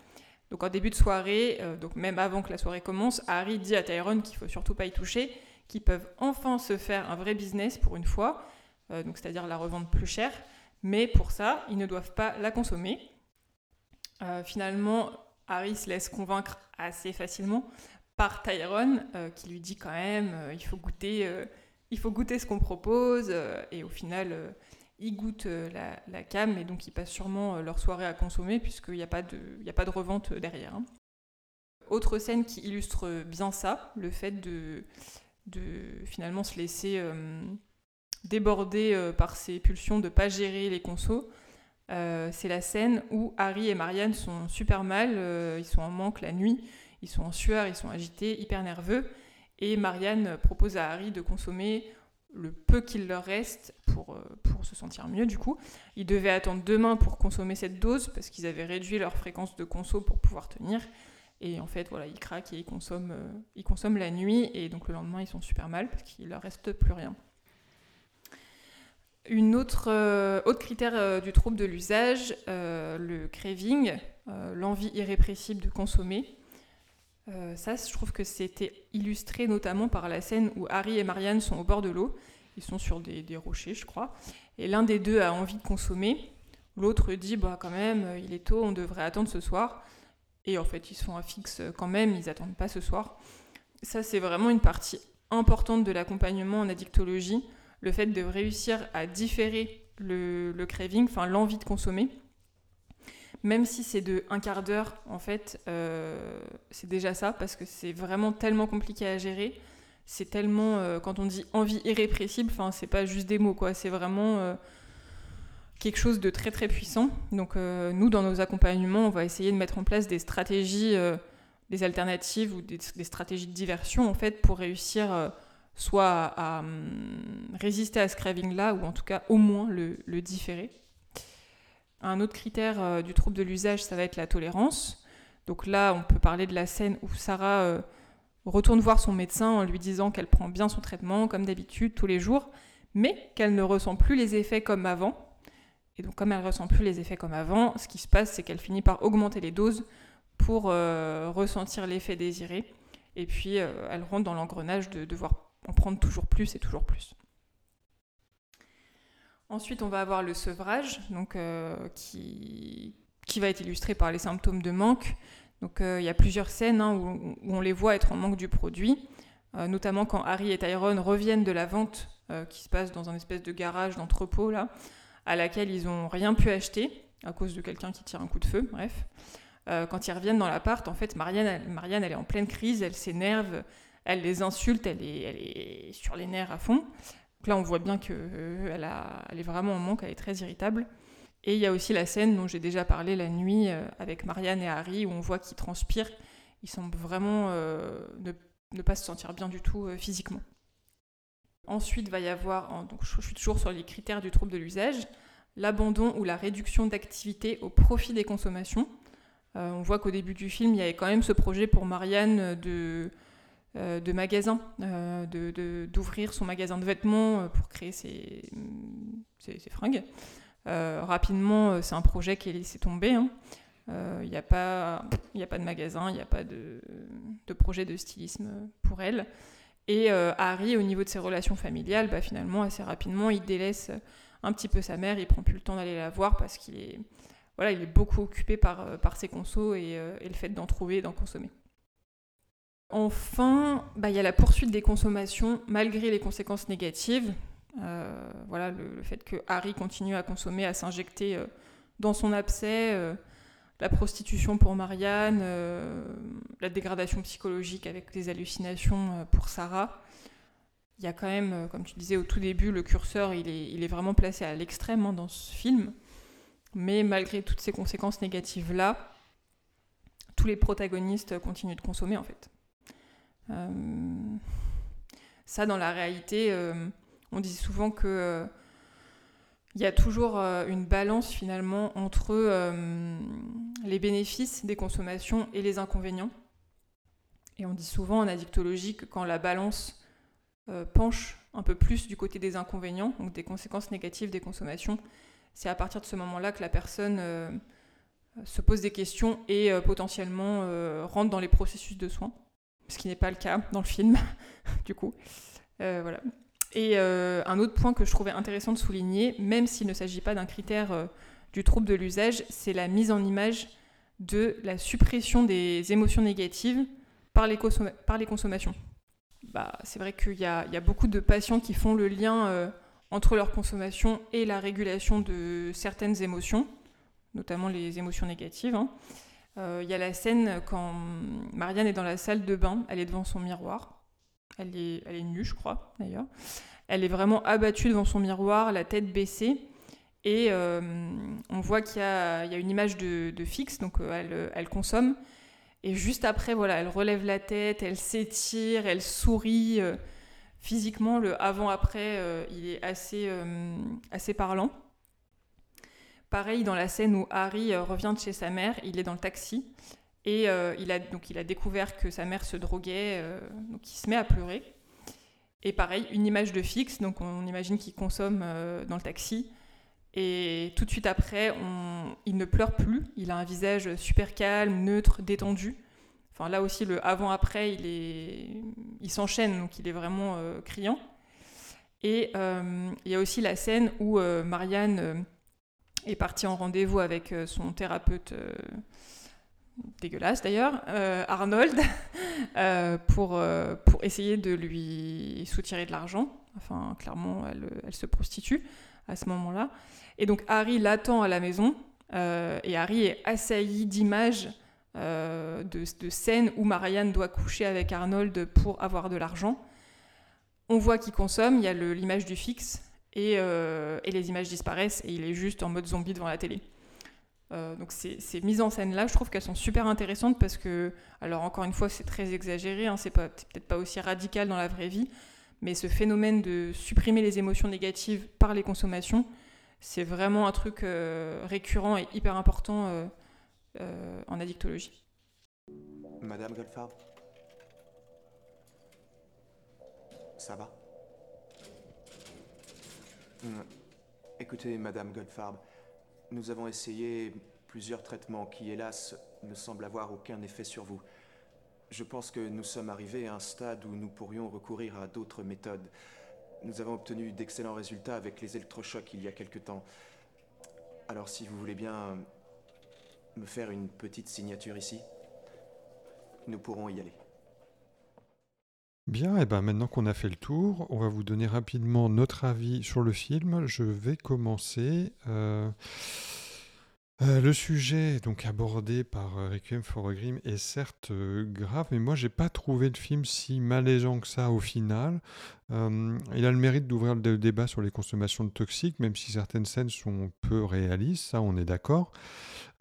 Donc en début de soirée, euh, donc même avant que la soirée commence, Harry dit à Tyrone qu'il faut surtout pas y toucher, qu'ils peuvent enfin se faire un vrai business pour une fois, euh, donc c'est-à-dire la revendre plus cher, mais pour ça, ils ne doivent pas la consommer. Euh, finalement, Harry se laisse convaincre assez facilement par Tyrone, qui lui dit quand même il faut goûter, il faut goûter ce qu'on propose, et au final, ils goûtent euh, la, la cam, et donc ils passent sûrement euh, leur soirée à consommer, puisqu'il n'y a, pas de- revente derrière. hein. Autre scène qui illustre bien ça, le fait de, finalement se laisser euh, déborder euh, par ses pulsions de pas gérer les consos. Euh, c'est la scène où Harry et Marianne sont super mal, euh, ils sont en manque la nuit, ils sont en sueur, ils sont agités, hyper nerveux, et Marianne propose à Harry de consommer le peu qu'il leur reste pour, euh, pour se sentir mieux du coup. Ils devaient attendre demain pour consommer cette dose parce qu'ils avaient réduit leur fréquence de conso pour pouvoir tenir. Et en fait, voilà, ils craquent et ils consomment, euh, ils consomment la nuit et donc le lendemain, ils sont super mal parce qu'il leur reste plus rien. Une autre, euh, autre critère du trouble de l'usage, le craving, l'envie irrépressible de consommer. Euh, ça, je trouve que c'était illustré notamment par la scène où Harry et Marianne sont au bord de l'eau. Ils sont sur des, rochers, je crois. Et l'un des deux a envie de consommer. L'autre dit, bah quand même, euh, il est tôt, on devrait attendre ce soir. Et en fait, ils se font un fixe quand même, ils attendent pas ce soir. Ça, c'est vraiment une partie importante de l'accompagnement en addictologie, le fait de réussir à différer le, le craving, enfin l'envie de consommer. Même si c'est de un quart d'heure, en fait, euh, c'est déjà ça, parce que c'est vraiment tellement compliqué à gérer. C'est tellement, euh, quand on dit envie irrépressible, enfin, c'est pas juste des mots, quoi. C'est vraiment euh, quelque chose de très très puissant. Donc, nous, dans nos accompagnements, on va essayer de mettre en place des stratégies, des alternatives ou des, stratégies de diversion, en fait, pour réussir soit à, hum, résister à ce craving-là, ou en tout cas au moins le différer. Un autre critère euh, du trouble de l'usage, ça va être la tolérance. Donc là, on peut parler de la scène où Sarah euh, retourne voir son médecin en lui disant qu'elle prend bien son traitement comme d'habitude tous les jours, mais qu'elle ne ressent plus les effets comme avant. Et donc comme elle ne ressent plus les effets comme avant, ce qui se passe, c'est qu'elle finit par augmenter les doses pour euh, ressentir l'effet désiré. Et puis elle rentre dans l'engrenage de devoir en prendre toujours plus et toujours plus. Ensuite, on va avoir le sevrage, donc, euh, qui, va être illustré par les symptômes de manque. Donc il y a plusieurs scènes hein, où, on les voit être en manque du produit, notamment quand Harry et Tyrone reviennent de la vente qui se passe dans un espèce de garage d'entrepôt là, à laquelle ils n'ont rien pu acheter à cause de quelqu'un qui tire un coup de feu, bref. Euh, quand ils reviennent dans l'appart, en fait, Marianne, Marianne, elle est en pleine crise, elle s'énerve, elle les insulte, elle est sur les nerfs à fond. Donc là, on voit bien qu'elle euh, est vraiment en manque, elle est très irritable. Et il y a aussi la scène dont j'ai déjà parlé la nuit euh, avec Marianne et Harry, où on voit qu'ils transpirent. Ils semblent vraiment ne, ne, pas se sentir bien du tout physiquement. Ensuite, va y avoir, je suis toujours sur les critères du trouble de l'usage, l'abandon ou la réduction d'activité au profit des consommations. Euh, on voit qu'au début du film, il y avait quand même ce projet pour Marianne de, euh, de magasin, euh, d'ouvrir son magasin de vêtements pour créer ses, ses, fringues. rapidement, c'est un projet qui est laissé tomber. Il hein. n'y a, pas, a pas de magasin, il n'y a pas de, de, projet de stylisme pour elle. Et euh, Harry, au niveau de ses relations familiales, bah, finalement, assez rapidement, il délaisse un petit peu sa mère, il prend plus le temps d'aller la voir parce qu'il est, voilà, il est beaucoup occupé par, euh, par ses consos euh, et, le fait d'en trouver et d'en consommer. Enfin, bah, il y a la poursuite des consommations malgré les conséquences négatives. voilà, le, fait que Harry continue à consommer, à s'injecter dans son abcès la prostitution pour Marianne, euh, la dégradation psychologique avec des hallucinations euh, pour Sarah. Il y a quand même, euh, comme tu disais au tout début, le curseur, il est, il est vraiment placé à l'extrême hein, dans ce film. Mais malgré toutes ces conséquences négatives-là, tous les protagonistes continuent de consommer en fait. Ça, dans la réalité, on dit souvent que il y a toujours euh, une balance finalement entre euh, les bénéfices des consommations et les inconvénients. Et on dit souvent en addictologie que quand la balance euh, penche un peu plus du côté des inconvénients, donc des conséquences négatives des consommations, c'est à partir de ce moment-là que la personne se pose des questions et potentiellement rentre dans les processus de soins, ce qui n'est pas le cas dans le film, du coup. voilà. Et euh, un autre point que je trouvais intéressant de souligner, même s'il ne s'agit pas d'un critère euh, du trouble de l'usage, c'est la mise en image de la suppression des émotions négatives par les, consommations. Bah, c'est vrai qu'il y, a beaucoup de patients qui font le lien euh, entre leur consommation et la régulation de certaines émotions, notamment les émotions négatives. Hein. Il y a la scène quand Marianne est dans la salle de bain, elle est devant son miroir, elle est, elle est nue, je crois, d'ailleurs. Elle est vraiment abattue devant son miroir, la tête baissée. Et euh, on voit qu'il y, a une image de, fixe, donc euh, elle, elle, consomme. Et juste après, voilà, elle relève la tête, elle s'étire, elle sourit. Euh, physiquement, le avant-après, il est assez, assez parlant. Pareil, dans la scène où Harry revient de chez sa mère, il est dans le taxi. Et euh, il, a, donc, il a découvert que sa mère se droguait, euh, donc il se met à pleurer. Et pareil, une image de fixe, donc on imagine qu'il consomme euh, dans le taxi. Et tout de suite après, il ne pleure plus, il a un visage super calme, neutre, détendu. Enfin là aussi, le avant-après, il, il s'enchaîne, donc il est vraiment criant. Et il y a aussi la scène où Marianne est partie en rendez-vous avec son thérapeute dégueulasse d'ailleurs, euh, Arnold, euh, pour, euh, pour essayer de lui soutirer de l'argent. Enfin, clairement, elle, elle, se prostitue à ce moment-là. Et donc Harry l'attend à la maison, et Harry est assailli d'images de, de, scènes où Marianne doit coucher avec Arnold pour avoir de l'argent. On voit qu'il consomme, il y a l'image du fixe, et, et les images disparaissent, et il est juste en mode zombie devant la télé. Euh, donc ces, mises en scène-là, je trouve qu'elles sont super intéressantes parce que, alors encore une fois, c'est très exagéré, hein, c'est peut-être pas aussi radical dans la vraie vie, mais ce phénomène de supprimer les émotions négatives par les consommations, c'est vraiment un truc euh, récurrent et hyper important euh,, en addictologie. Madame Goldfarb? Ça va? Hum, Écoutez, Madame Goldfarb, nous avons essayé plusieurs traitements qui, hélas, ne semblent avoir aucun effet sur vous. Je pense que nous sommes arrivés à un stade où nous pourrions recourir à d'autres méthodes. Nous avons obtenu d'excellents résultats avec les électrochocs il y a quelque temps. Alors si vous voulez bien me faire une petite signature ici, nous pourrons y aller. Bien, et ben maintenant qu'on a fait le tour, on va vous donner rapidement notre avis sur le film. Je vais commencer. euh, euh, le sujet donc abordé par euh, Requiem for a Dream est certes euh, grave, mais moi j'ai pas trouvé le film si malaisant que ça au final. Il a le mérite d'ouvrir le débat sur les consommations de toxiques, même si certaines scènes sont peu réalistes, ça on est d'accord.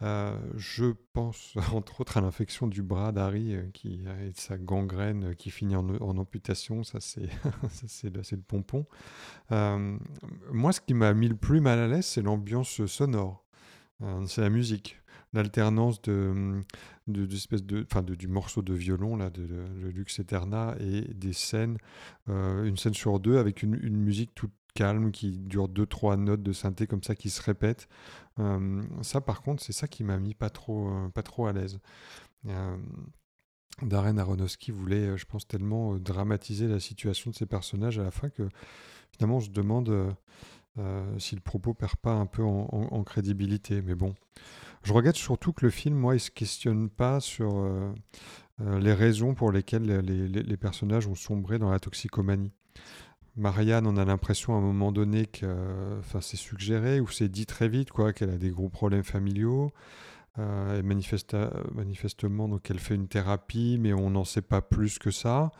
Euh, je pense entre autres à l'infection du bras d'Harry qui et de sa gangrène qui finit en, amputation, ça c'est le, pompon. Moi ce qui m'a mis le plus mal à l'aise c'est l'ambiance sonore. Euh, c'est la musique, l'alternance de, de, d'espèce de, enfin de- du morceau de violon là, de, de- le Lux Eterna et des scènes, euh, une scène sur deux avec une, musique toute calme qui dure deux trois notes de synthé comme ça qui se répètent. Euh, ça par contre c'est ça qui m'a mis pas trop, euh, pas trop à l'aise. Euh, Darren Aronofsky voulait, euh, je pense, tellement dramatiser la situation de ces personnages à la fin que finalement on se demande euh, si le propos perd pas un peu en, crédibilité. Mais bon, je regrette surtout que le film, moi, il se questionne pas sur euh, euh, les raisons pour lesquelles les, personnages ont sombré dans la toxicomanie. Marianne, on a l'impression à un moment donné que, c'est suggéré ou c'est dit très vite, quoi, qu'elle a des gros problèmes familiaux. Et manifestement, donc elle fait une thérapie, mais on n'en sait pas plus que ça.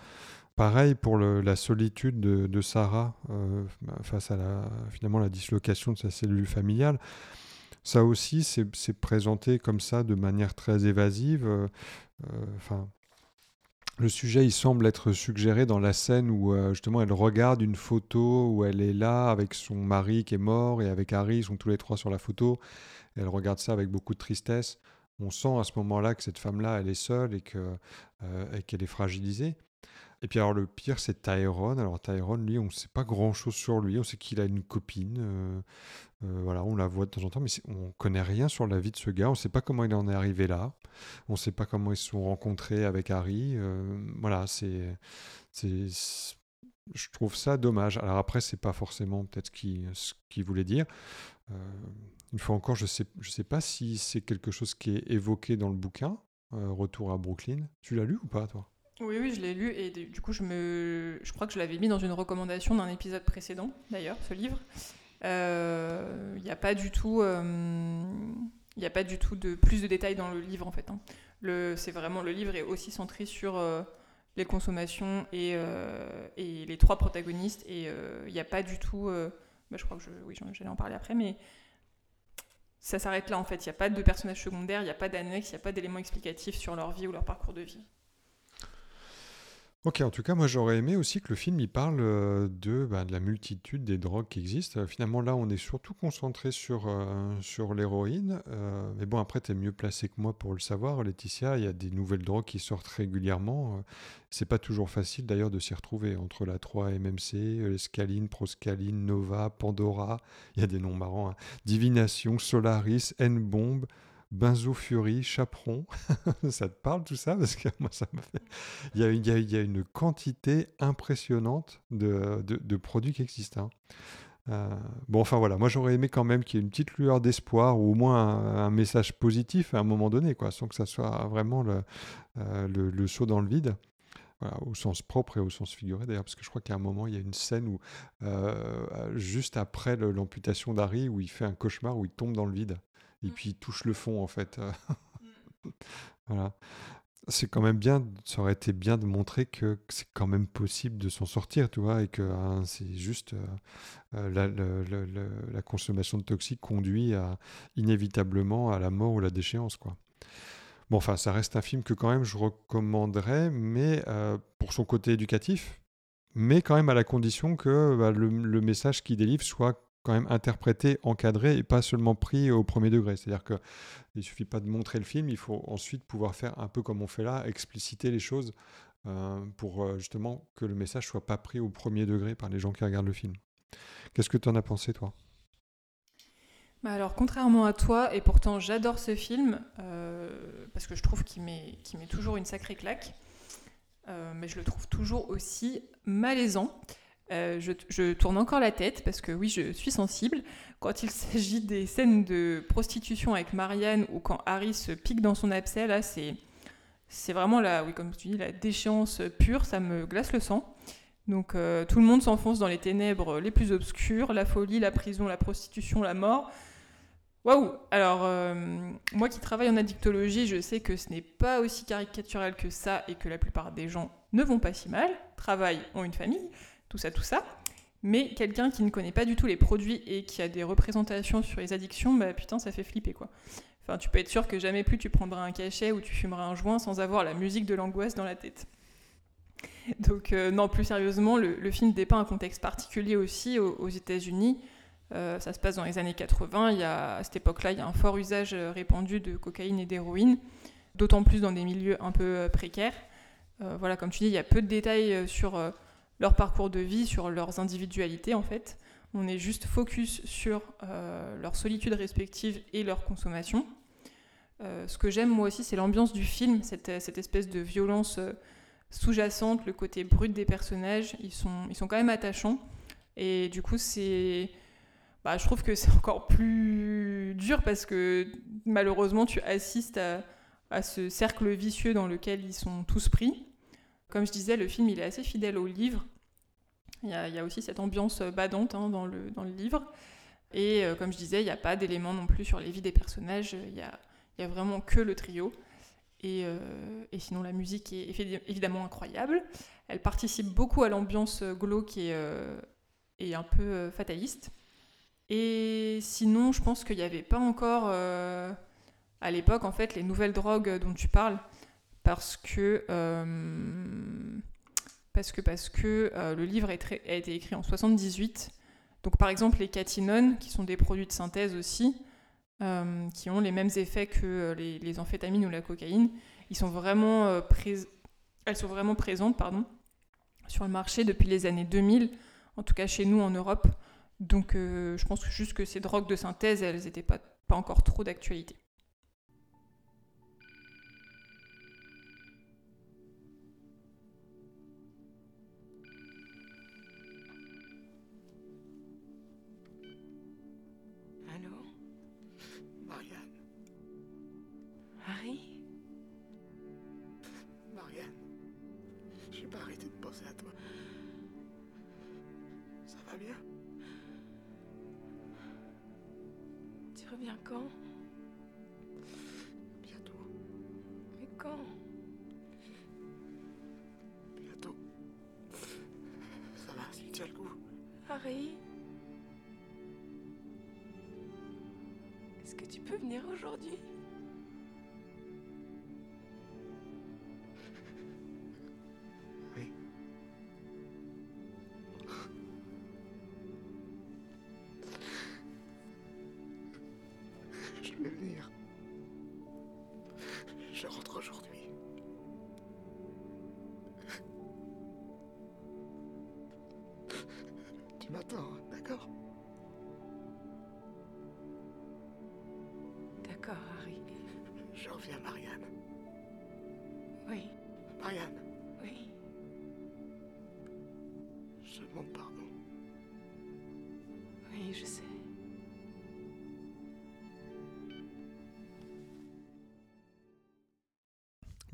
Pareil pour la solitude de, Sarah euh, face à la, finalement la dislocation de sa cellule familiale. Ça aussi, c'est présenté comme ça de manière très évasive. euh, euh, le sujet, il semble être suggéré dans la scène où justement elle regarde une photo où elle est là avec son mari qui est mort et avec Harry, ils sont tous les trois sur la photo. Elle regarde ça avec beaucoup de tristesse. On sent à ce moment-là que cette femme-là, elle est seule et qu'elle est fragilisée. Et puis alors le pire, c'est Tyrone. Alors Tyrone, lui, on ne sait pas grand-chose sur lui. On sait qu'il a une copine. euh, euh, voilà, on la voit de temps en temps, mais on connaît rien sur la vie de ce gars. On ne sait pas comment il en est arrivé là. On ne sait pas comment ils se sont rencontrés avec Harry. euh, voilà, c'est, c'est, je trouve ça dommage. Alors après, c'est pas forcément peut-être ce qu'il, ce qu'il voulait dire. Une fois encore, je sais, je sais pas si c'est quelque chose qui est évoqué dans le bouquin. Retour à Brooklyn. Tu l'as lu ou pas, toi? Oui, oui, je l'ai lu et du coup, je, me... je crois que je l'avais mis dans une recommandation d'un épisode précédent, d'ailleurs, ce livre. Il n'y a pas du tout, y a pas du tout de plus de détails dans le livre en fait. hein. Le, c'est vraiment le livre est aussi centré sur euh, les consommations et, euh, et les trois protagonistes et il n'y a pas du tout, euh, bah, je crois que je, oui, j'allais en parler après, mais ça s'arrête là en fait. Il n'y a pas de personnages secondaires, il n'y a pas d'annexe, il n'y a pas d'éléments explicatifs sur leur vie ou leur parcours de vie. Ok, en tout cas, moi j'aurais aimé aussi que le film il parle euh, de, bah, de la multitude des drogues qui existent. Euh, finalement, là, on est surtout concentré sur, euh, sur l'héroïne. Mais bon, après, tu es mieux placé que moi pour le savoir, Laetitia. Il y a des nouvelles drogues qui sortent régulièrement. Euh, c'est pas toujours facile d'ailleurs de s'y retrouver entre la 3-MMC, euh, Scaline, Proscaline, Nova, Pandora. Il y a des noms marrants hein. Divination, Solaris, N-Bomb. Benzo Fury, Chaperon, ça te parle tout ça? Parce que moi, ça m'a fait. Il y a, une quantité impressionnante de, produits qui existent. hein. Euh, bon, enfin voilà, moi j'aurais aimé quand même qu'il y ait une petite lueur d'espoir ou au moins un, message positif à un moment donné, quoi, sans que ça soit vraiment le, euh, saut dans le vide. Au sens propre et au sens figuré d'ailleurs, parce que je crois qu'à un moment il y a une scène où, euh, juste après l'amputation d'Harry, où il fait un cauchemar, où il tombe dans le vide et puis il touche le fond en fait. voilà. C'est quand même bien, ça aurait été bien de montrer que c'est quand même possible de s'en sortir, tu vois, et que hein, c'est juste euh, euh, la, consommation de toxiques conduit à, inévitablement à la mort ou la déchéance, quoi. Bon, enfin, ça reste un film que quand même je recommanderais, mais euh, pour son côté éducatif, mais quand même à la condition que bah, le, le message qu'il délivre soit quand même interprété, encadré et pas seulement pris au premier degré. C'est-à-dire que il suffit pas de montrer le film, il faut ensuite pouvoir faire un peu comme on fait là, expliciter les choses euh, pour euh, justement que le message soit pas pris au premier degré par les gens qui regardent le film. Qu'est-ce que tu en as pensé, toi? Bah alors, contrairement à toi, et pourtant j'adore ce film, parce que je trouve qu'il met, met toujours une sacrée claque, mais je le trouve toujours aussi malaisant. Je, je, tourne encore la tête parce que oui, je suis sensible. Quand il s'agit des scènes de prostitution avec Marianne ou quand Harry se pique dans son abcès, là, c'est c'est vraiment la, oui, comme tu dis, la déchéance pure, ça me glace le sang. Donc euh, tout le monde s'enfonce dans les ténèbres les plus obscures, la folie, la prison, la prostitution, la mort. Waouh Alors, euh, moi qui travaille en addictologie, je sais que ce n'est pas aussi caricatural que ça et que la plupart des gens ne vont pas si mal, travaillent, ont une famille, tout ça, tout ça. Mais quelqu'un qui ne connaît pas du tout les produits et qui a des représentations sur les addictions, bah putain, ça fait flipper quoi. Enfin, tu peux être sûr que jamais plus tu prendras un cachet ou tu fumeras un joint sans avoir la musique de l'angoisse dans la tête. Donc, euh, non, plus sérieusement, le, film dépeint un contexte particulier aussi aux, États-Unis. Euh, ça se passe dans les années 80. Il y a, à cette époque-là, il y a un fort usage euh, répandu de cocaïne et d'héroïne, d'autant plus dans des milieux un peu précaires. voilà, comme tu dis, il y a peu de détails sur leur parcours de vie, sur leurs individualités en fait. On est juste focus sur euh, leur solitude respective et leur consommation. Euh, ce que j'aime moi aussi, c'est l'ambiance du film, cette, espèce de violence euh, sous-jacente, le côté brut des personnages. Ils sont, ils sont quand même attachants. Et du coup, c'est. Bah, je trouve que c'est encore plus dur parce que malheureusement, tu assistes à, ce cercle vicieux dans lequel ils sont tous pris. Comme je disais, le film il est assez fidèle au livre. Il y, a, aussi cette ambiance euh, badante hein, dans, le, dans le livre. Et euh, comme je disais, il n'y a pas d'éléments non plus sur les vies des personnages. Il n'y a, a, vraiment que le trio. Et, euh, et, sinon, la musique est évidemment incroyable. Elle participe beaucoup à l'ambiance glauque et, et, un peu fataliste. Et sinon, je pense qu'il n'y avait pas encore à l'époque, en fait, les nouvelles drogues dont tu parles. Parce que parce que, parce que euh, le livre a été écrit en 78. Donc par exemple les catinones, qui sont des produits de synthèse aussi, euh, qui ont les mêmes effets que euh, les, amphétamines ou la cocaïne, ils sont vraiment elles sont vraiment présentes pardon, sur le marché depuis les années 2000, en tout cas chez nous en Europe. Donc je pense juste que ces drogues de synthèse, elles n'étaient pas encore trop d'actualité. Quand? Bientôt. Mais quand? Bientôt. Ça va, s'il tient le coup. Harry? Est-ce que tu peux venir aujourd'hui? du matin, hein, d'accord D'accord, Harry. Je reviens, Marianne. Oui. Marianne. Oui. Je demande pardon. Oui, je sais.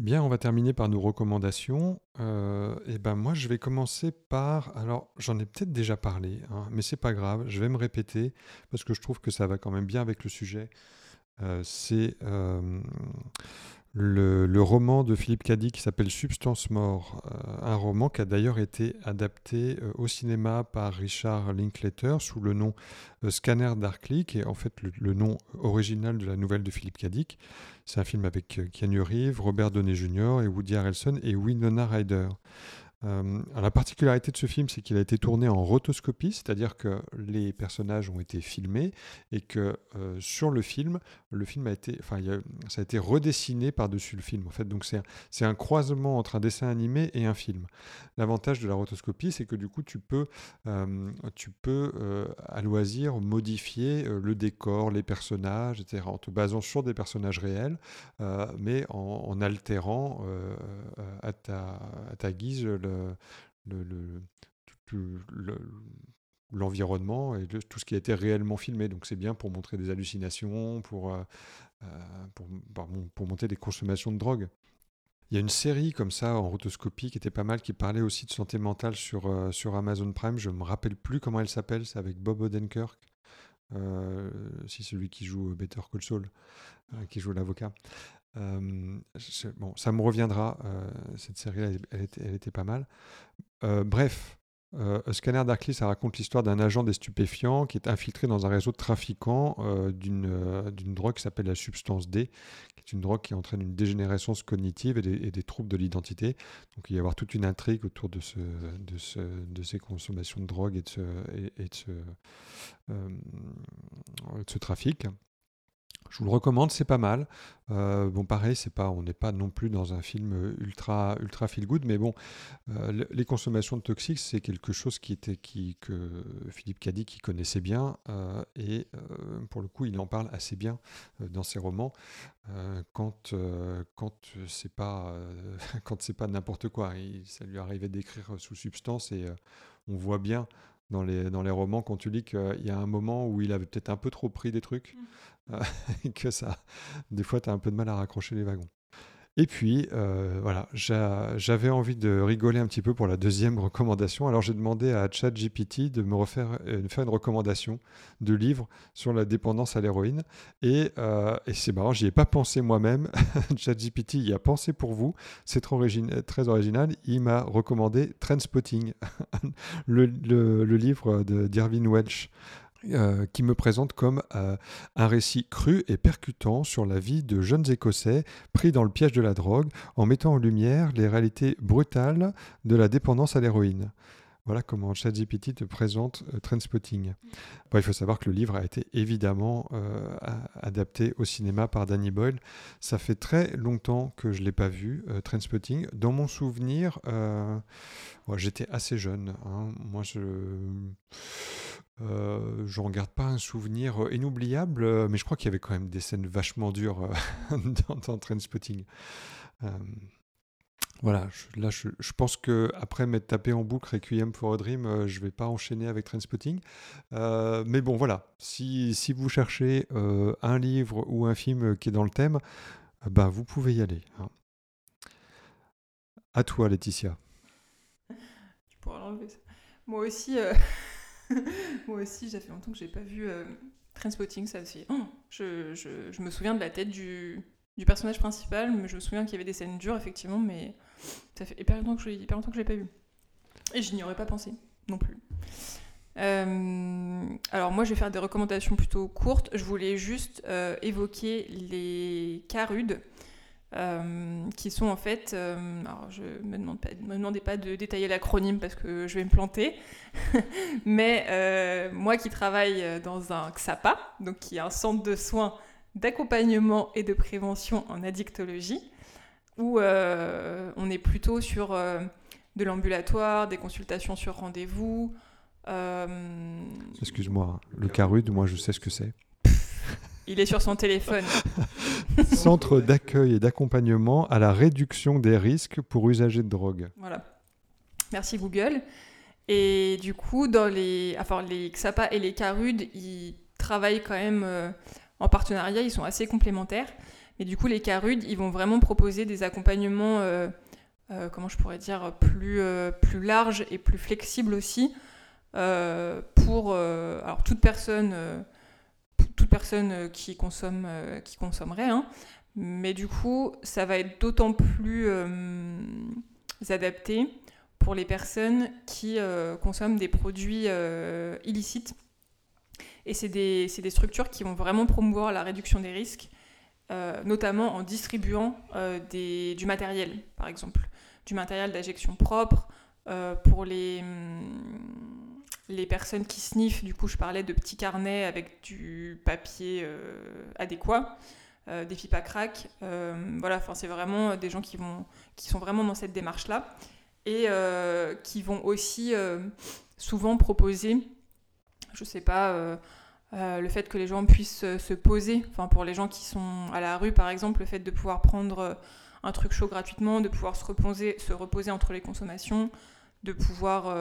Bien, on va terminer par nos recommandations. Euh, et ben moi, je vais commencer par. Alors, j'en ai peut-être déjà parlé, hein, mais c'est pas grave. Je vais me répéter parce que je trouve que ça va quand même bien avec le sujet. Euh, c'est euh, le, roman de Philippe Cadic qui s'appelle Substance Mort, euh, un roman qui a d'ailleurs été adapté au cinéma par Richard Linklater sous le nom Scanner Darkly, qui est en fait le, nom original de la nouvelle de Philippe Cadic. C'est un film avec Keanu Reeves, Robert Downey Jr. et Woody Harrelson et Winona Ryder. Euh, la particularité de ce film, c'est qu'il a été tourné en rotoscopie, c'est-à-dire que les personnages ont été filmés et que euh, sur le film, le film a été, enfin, ça a été redessiné par-dessus le film. En fait, donc c'est un, un, croisement entre un dessin animé et un film. L'avantage de la rotoscopie, c'est que du coup, tu peux, euh, tu peux à loisir modifier le décor, les personnages, etc., en te basant sur des personnages réels, mais en, altérant à ta, à ta guise le l'environnement et tout ce qui a été réellement filmé. Donc c'est bien pour montrer des hallucinations, pour, euh, euh, pour, pour, monter des consommations de drogue. Il y a une série comme ça en rotoscopie qui était pas mal, qui parlait aussi de santé mentale sur, euh, sur Amazon Prime. Je me rappelle plus comment elle s'appelle, c'est avec Bob Odenkirk, si celui qui joue Better Call Saul, qui joue l'avocat. Euh, bon, ça me reviendra. Euh, cette série, elle, était, pas mal. Euh, bref, Scanner Darkly, ça raconte l'histoire d'un agent des stupéfiants qui est infiltré dans un réseau de trafiquants d'une d'une drogue qui s'appelle la substance D, qui est une drogue qui entraîne une dégénérescence cognitive et des, troubles de l'identité. Donc il va y avoir toute une intrigue autour de, ce, de, ce, de ces consommations de drogue et de ce, et, de ce trafic. Je vous le recommande, c'est pas mal. Euh, bon, pareil, c'est pas, on n'est pas non plus dans un film ultra, ultra feel good, mais bon, euh, les consommations de toxiques, c'est quelque chose qui était, qui, que Philippe Caddy qui connaissait bien, euh, et pour le coup, il en parle assez bien dans ses romans. quand, quand c'est pas, quand c'est pas n'importe quoi, ça lui arrivait d'écrire sous substance et on voit bien dans les, dans les romans quand tu lis qu'il y a un moment où il avait peut-être un peu trop pris des trucs. Que ça, des fois, tu as un peu de mal à raccrocher les wagons. Et puis, euh, voilà, j'avais envie de rigoler un petit peu pour la deuxième recommandation. Alors, j'ai demandé à ChatGPT de me refaire euh, faire une recommandation de livre sur la dépendance à l'héroïne. Et, euh, c'est marrant, j'y ai pas pensé moi-même. ChatGPT y a pensé pour vous. C'est très, original. Il m'a recommandé Trendspotting, le, le, le, livre d'Irving Welch. Euh, qui me présente comme euh, un récit cru et percutant sur la vie de jeunes Écossais pris dans le piège de la drogue en mettant en lumière les réalités brutales de la dépendance à l'héroïne. Voilà comment ChatGPT te présente euh, Trainspotting. il faut savoir que le livre a été évidemment adapté au cinéma par Danny Boyle. Ça fait très longtemps que je ne l'ai pas vu, Trainspotting. Dans mon souvenir, j'étais assez jeune. Hein. Moi, je euh, je ne garde pas un souvenir euh, inoubliable, euh, mais je crois qu'il y avait quand même des scènes vachement dures dans, dans Trainspotting. voilà, là je, pense que après m'être tapé en boucle Requiem for a Dream, je vais pas enchaîner avec Trainspotting. mais bon, voilà, si, si vous cherchez un livre ou un film qui est dans le thème, ben, vous pouvez y aller. Hein. À toi, Laetitia. Tu pourras l'enlever. Moi aussi. Moi aussi, ça fait longtemps que j'ai pas vu euh, ça aussi. Oh, je, me souviens de la tête du, du, personnage principal, mais je me souviens qu'il y avait des scènes dures, effectivement, mais ça fait hyper longtemps que je, hyper l'ai pas vu. Et je n'y aurais pas pensé, non plus. Euh, alors moi je vais faire des recommandations plutôt courtes. Je voulais juste euh, évoquer les carudes. Euh, qui sont en fait, euh, alors je me me demandez pas de détailler l'acronyme parce que je vais me planter, mais euh, moi qui travaille dans un XAPA, donc qui est un centre de soins d'accompagnement et de prévention en addictologie, où on est plutôt sur de l'ambulatoire, des consultations sur rendez-vous. Excuse-moi, le CARUD, moi je sais ce que c'est. Il est sur son téléphone. Centre d'accueil et d'accompagnement à la réduction des risques pour usagers de drogue. Voilà. Merci Google. Et du coup, dans les, enfin, les XAPA et les CARUD, ils travaillent quand même euh, en partenariat, ils sont assez complémentaires. Mais du coup, les CARUD, ils vont vraiment proposer des accompagnements, euh, euh, comment je pourrais dire, plus, plus larges et plus flexibles aussi, pour alors, toute personne personne euh, qui, consomme, euh, qui consommerait. Hein. Mais du coup, ça va être d'autant plus euh, adapté pour les personnes qui consomment des produits illicites. Et c'est des, des, structures qui vont vraiment promouvoir la réduction des risques, notamment en distribuant des, du matériel, par exemple, du matériel d'injection propre, pour les, hum, les personnes qui sniffent, du coup, je parlais de petits carnets avec du papier adéquat. des fipes à crack, voilà, enfin c'est vraiment des gens qui vont, qui sont vraiment dans cette démarche-là et qui vont aussi souvent proposer, je sais pas, euh, le fait que les gens puissent euh, se poser, enfin pour les gens qui sont à la rue par exemple, le fait de pouvoir prendre euh, un truc chaud gratuitement, de pouvoir se reposer, se reposer entre les consommations, de pouvoir,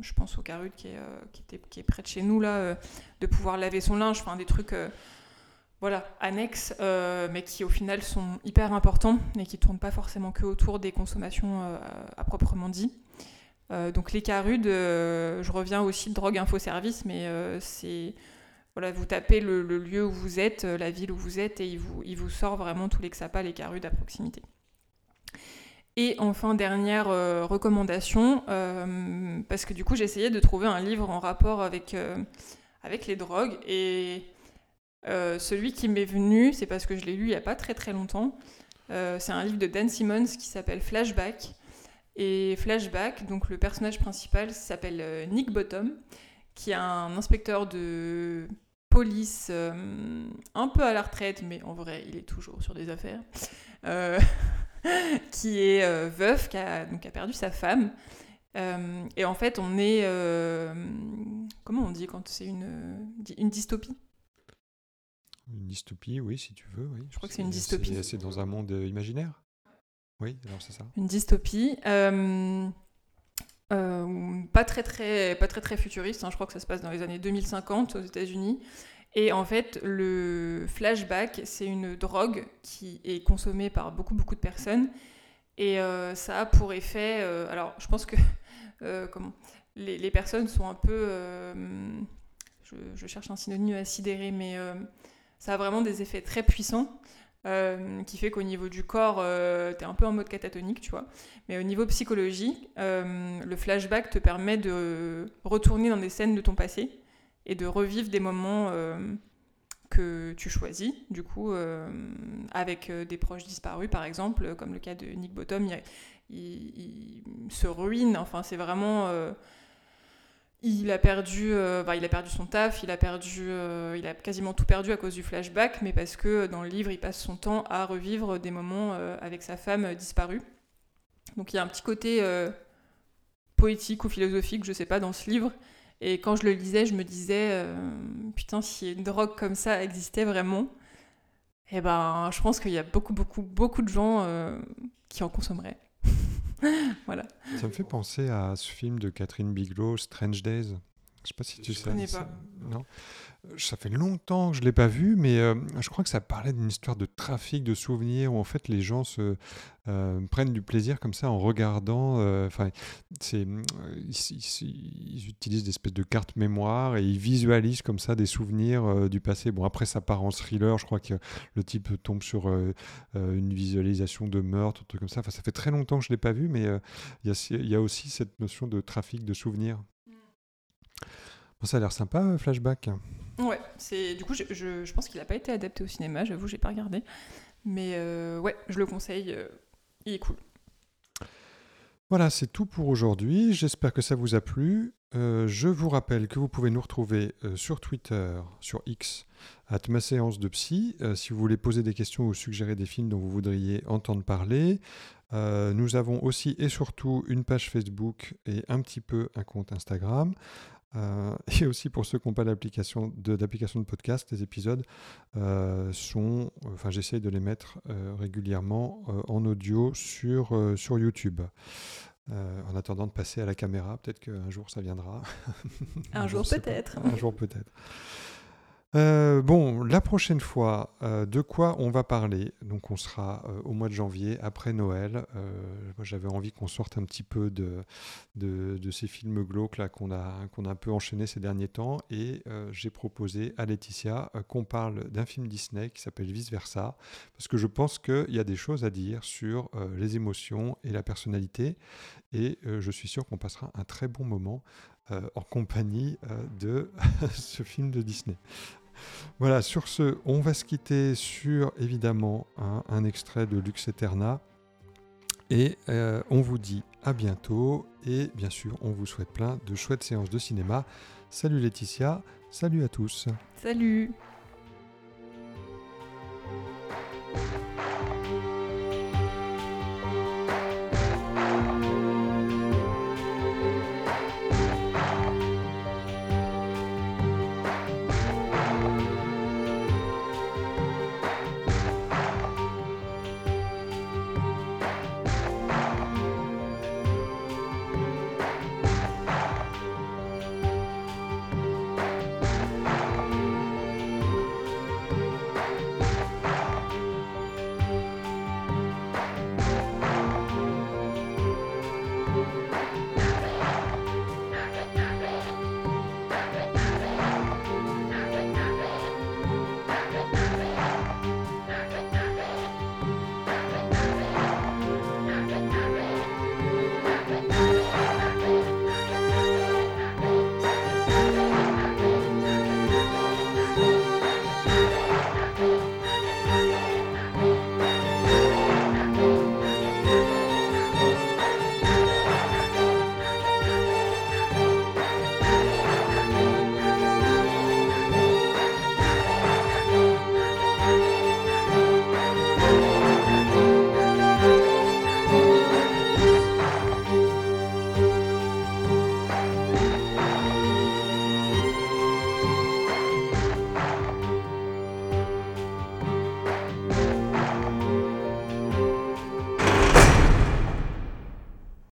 je pense au Carut qui est, qui, était, qui est près de chez nous là, de pouvoir laver son linge, enfin des trucs voilà, annexes, mais qui au final sont hyper importants et qui ne tournent pas forcément que autour des consommations à proprement dit. Euh, donc les carudes, euh, je reviens aussi de Drogue Info Service, mais euh, c'est voilà, vous tapez le, lieu où vous êtes, la ville où vous êtes, et il vous, il vous sort vraiment tous les XAPA, les carudes à proximité. Et enfin, dernière recommandation, parce que du coup, essayé de trouver un livre en rapport avec, avec les drogues, et celui qui m'est venu, c'est parce que je l'ai lu il n'y a pas très très longtemps. c'est un livre de Dan Simmons qui s'appelle Flashback, et Flashback, donc le personnage principal s'appelle euh, Nick Bottom, qui est un inspecteur de police euh, un peu à la retraite, mais en vrai, il est toujours sur des affaires, euh, qui est veuf, qui a, donc, a perdu sa femme. et en fait, on est. comment on dit quand c'est une, une dystopie? Une dystopie, oui, si tu veux. Oui. Je crois que c'est une dystopie. C'est dans un monde imaginaire oui, alors c'est ça. Une dystopie. Euh, euh, pas, très, très, pas très très futuriste, hein. je crois que ça se passe dans les années 2050 aux États-Unis. Et en fait, le flashback, c'est une drogue qui est consommée par beaucoup beaucoup de personnes. Et euh, ça a pour effet. alors, je pense que comment les, personnes sont un peu. Je, cherche un synonyme à sidérer, mais ça a vraiment des effets très puissants. Euh, qui fait qu'au niveau du corps, euh, tu es un peu en mode catatonique, tu vois. Mais au niveau psychologie, euh, le flashback te permet de retourner dans des scènes de ton passé et de revivre des moments que tu choisis, du coup, avec des proches disparus, par exemple, comme le cas de Nick Bottom, il se ruine, enfin, c'est vraiment il a perdu, euh, il a perdu son taf, il a perdu, euh, il a quasiment tout perdu à cause du flashback, mais parce que dans le livre, il passe son temps à revivre des moments euh, avec sa femme disparue. Donc il y a un petit côté poétique ou philosophique, je sais pas, dans ce livre. Et quand je le lisais, je me disais, putain, si une drogue comme ça existait vraiment, eh ben, je pense qu'il y a beaucoup, beaucoup, beaucoup de gens qui en consommeraient. voilà. Ça me fait penser à ce film de Catherine Bigelow, Strange Days. Je sais pas si tu je sais. Connais pas. Non. Ça fait longtemps que je l'ai pas vu, mais euh, je crois que ça parlait d'une histoire de trafic de souvenirs où en fait les gens se euh, prennent du plaisir comme ça en regardant. Euh, enfin, c'est ils, utilisent des espèces de cartes mémoire et ils visualisent comme ça des souvenirs du passé. Bon après ça part en thriller. Je crois que le type tombe sur une visualisation de meurtre, un truc comme ça. Enfin, ça fait très longtemps que je l'ai pas vu, mais il y, y, a aussi cette notion de trafic de souvenirs. Ça a l'air sympa, Flashback. Ouais, c'est du coup, je, je, pense qu'il n'a pas été adapté au cinéma, j'avoue, j'ai pas regardé. Mais euh, ouais, je le conseille, euh, il est cool. Voilà, c'est tout pour aujourd'hui. J'espère que ça vous a plu. Euh, je vous rappelle que vous pouvez nous retrouver sur Twitter, sur X, à ma séance de psy, si vous voulez poser des questions ou suggérer des films dont vous voudriez entendre parler. nous avons aussi et surtout une page Facebook et un petit peu un compte Instagram. Euh, et aussi pour ceux qui n'ont pas d'application de, de podcast, les épisodes euh, sont, enfin j'essaye de les mettre euh, régulièrement en audio sur, sur YouTube. en attendant de passer à la caméra, peut-être qu'un jour ça viendra. un jour peut-être. Un jour peut-être. Euh, bon, la prochaine fois, euh, de quoi on va parler? Donc, on sera euh, au mois de janvier, après Noël. j'avais envie qu'on sorte un petit peu de, ces films glauques là qu'on a, qu'on a un peu enchaîné ces derniers temps. Et j'ai proposé à Laetitia qu'on parle d'un film Disney qui s'appelle Vice Versa, parce que je pense qu'il y a des choses à dire sur les émotions et la personnalité. Et je suis sûr qu'on passera un très bon moment en compagnie de ce film de Disney. Voilà, sur ce, on va se quitter sur évidemment un, extrait de Lux Eterna. Et euh, on vous dit à bientôt. Et bien sûr, on vous souhaite plein de chouettes séances de cinéma. Salut Laetitia, salut à tous. Salut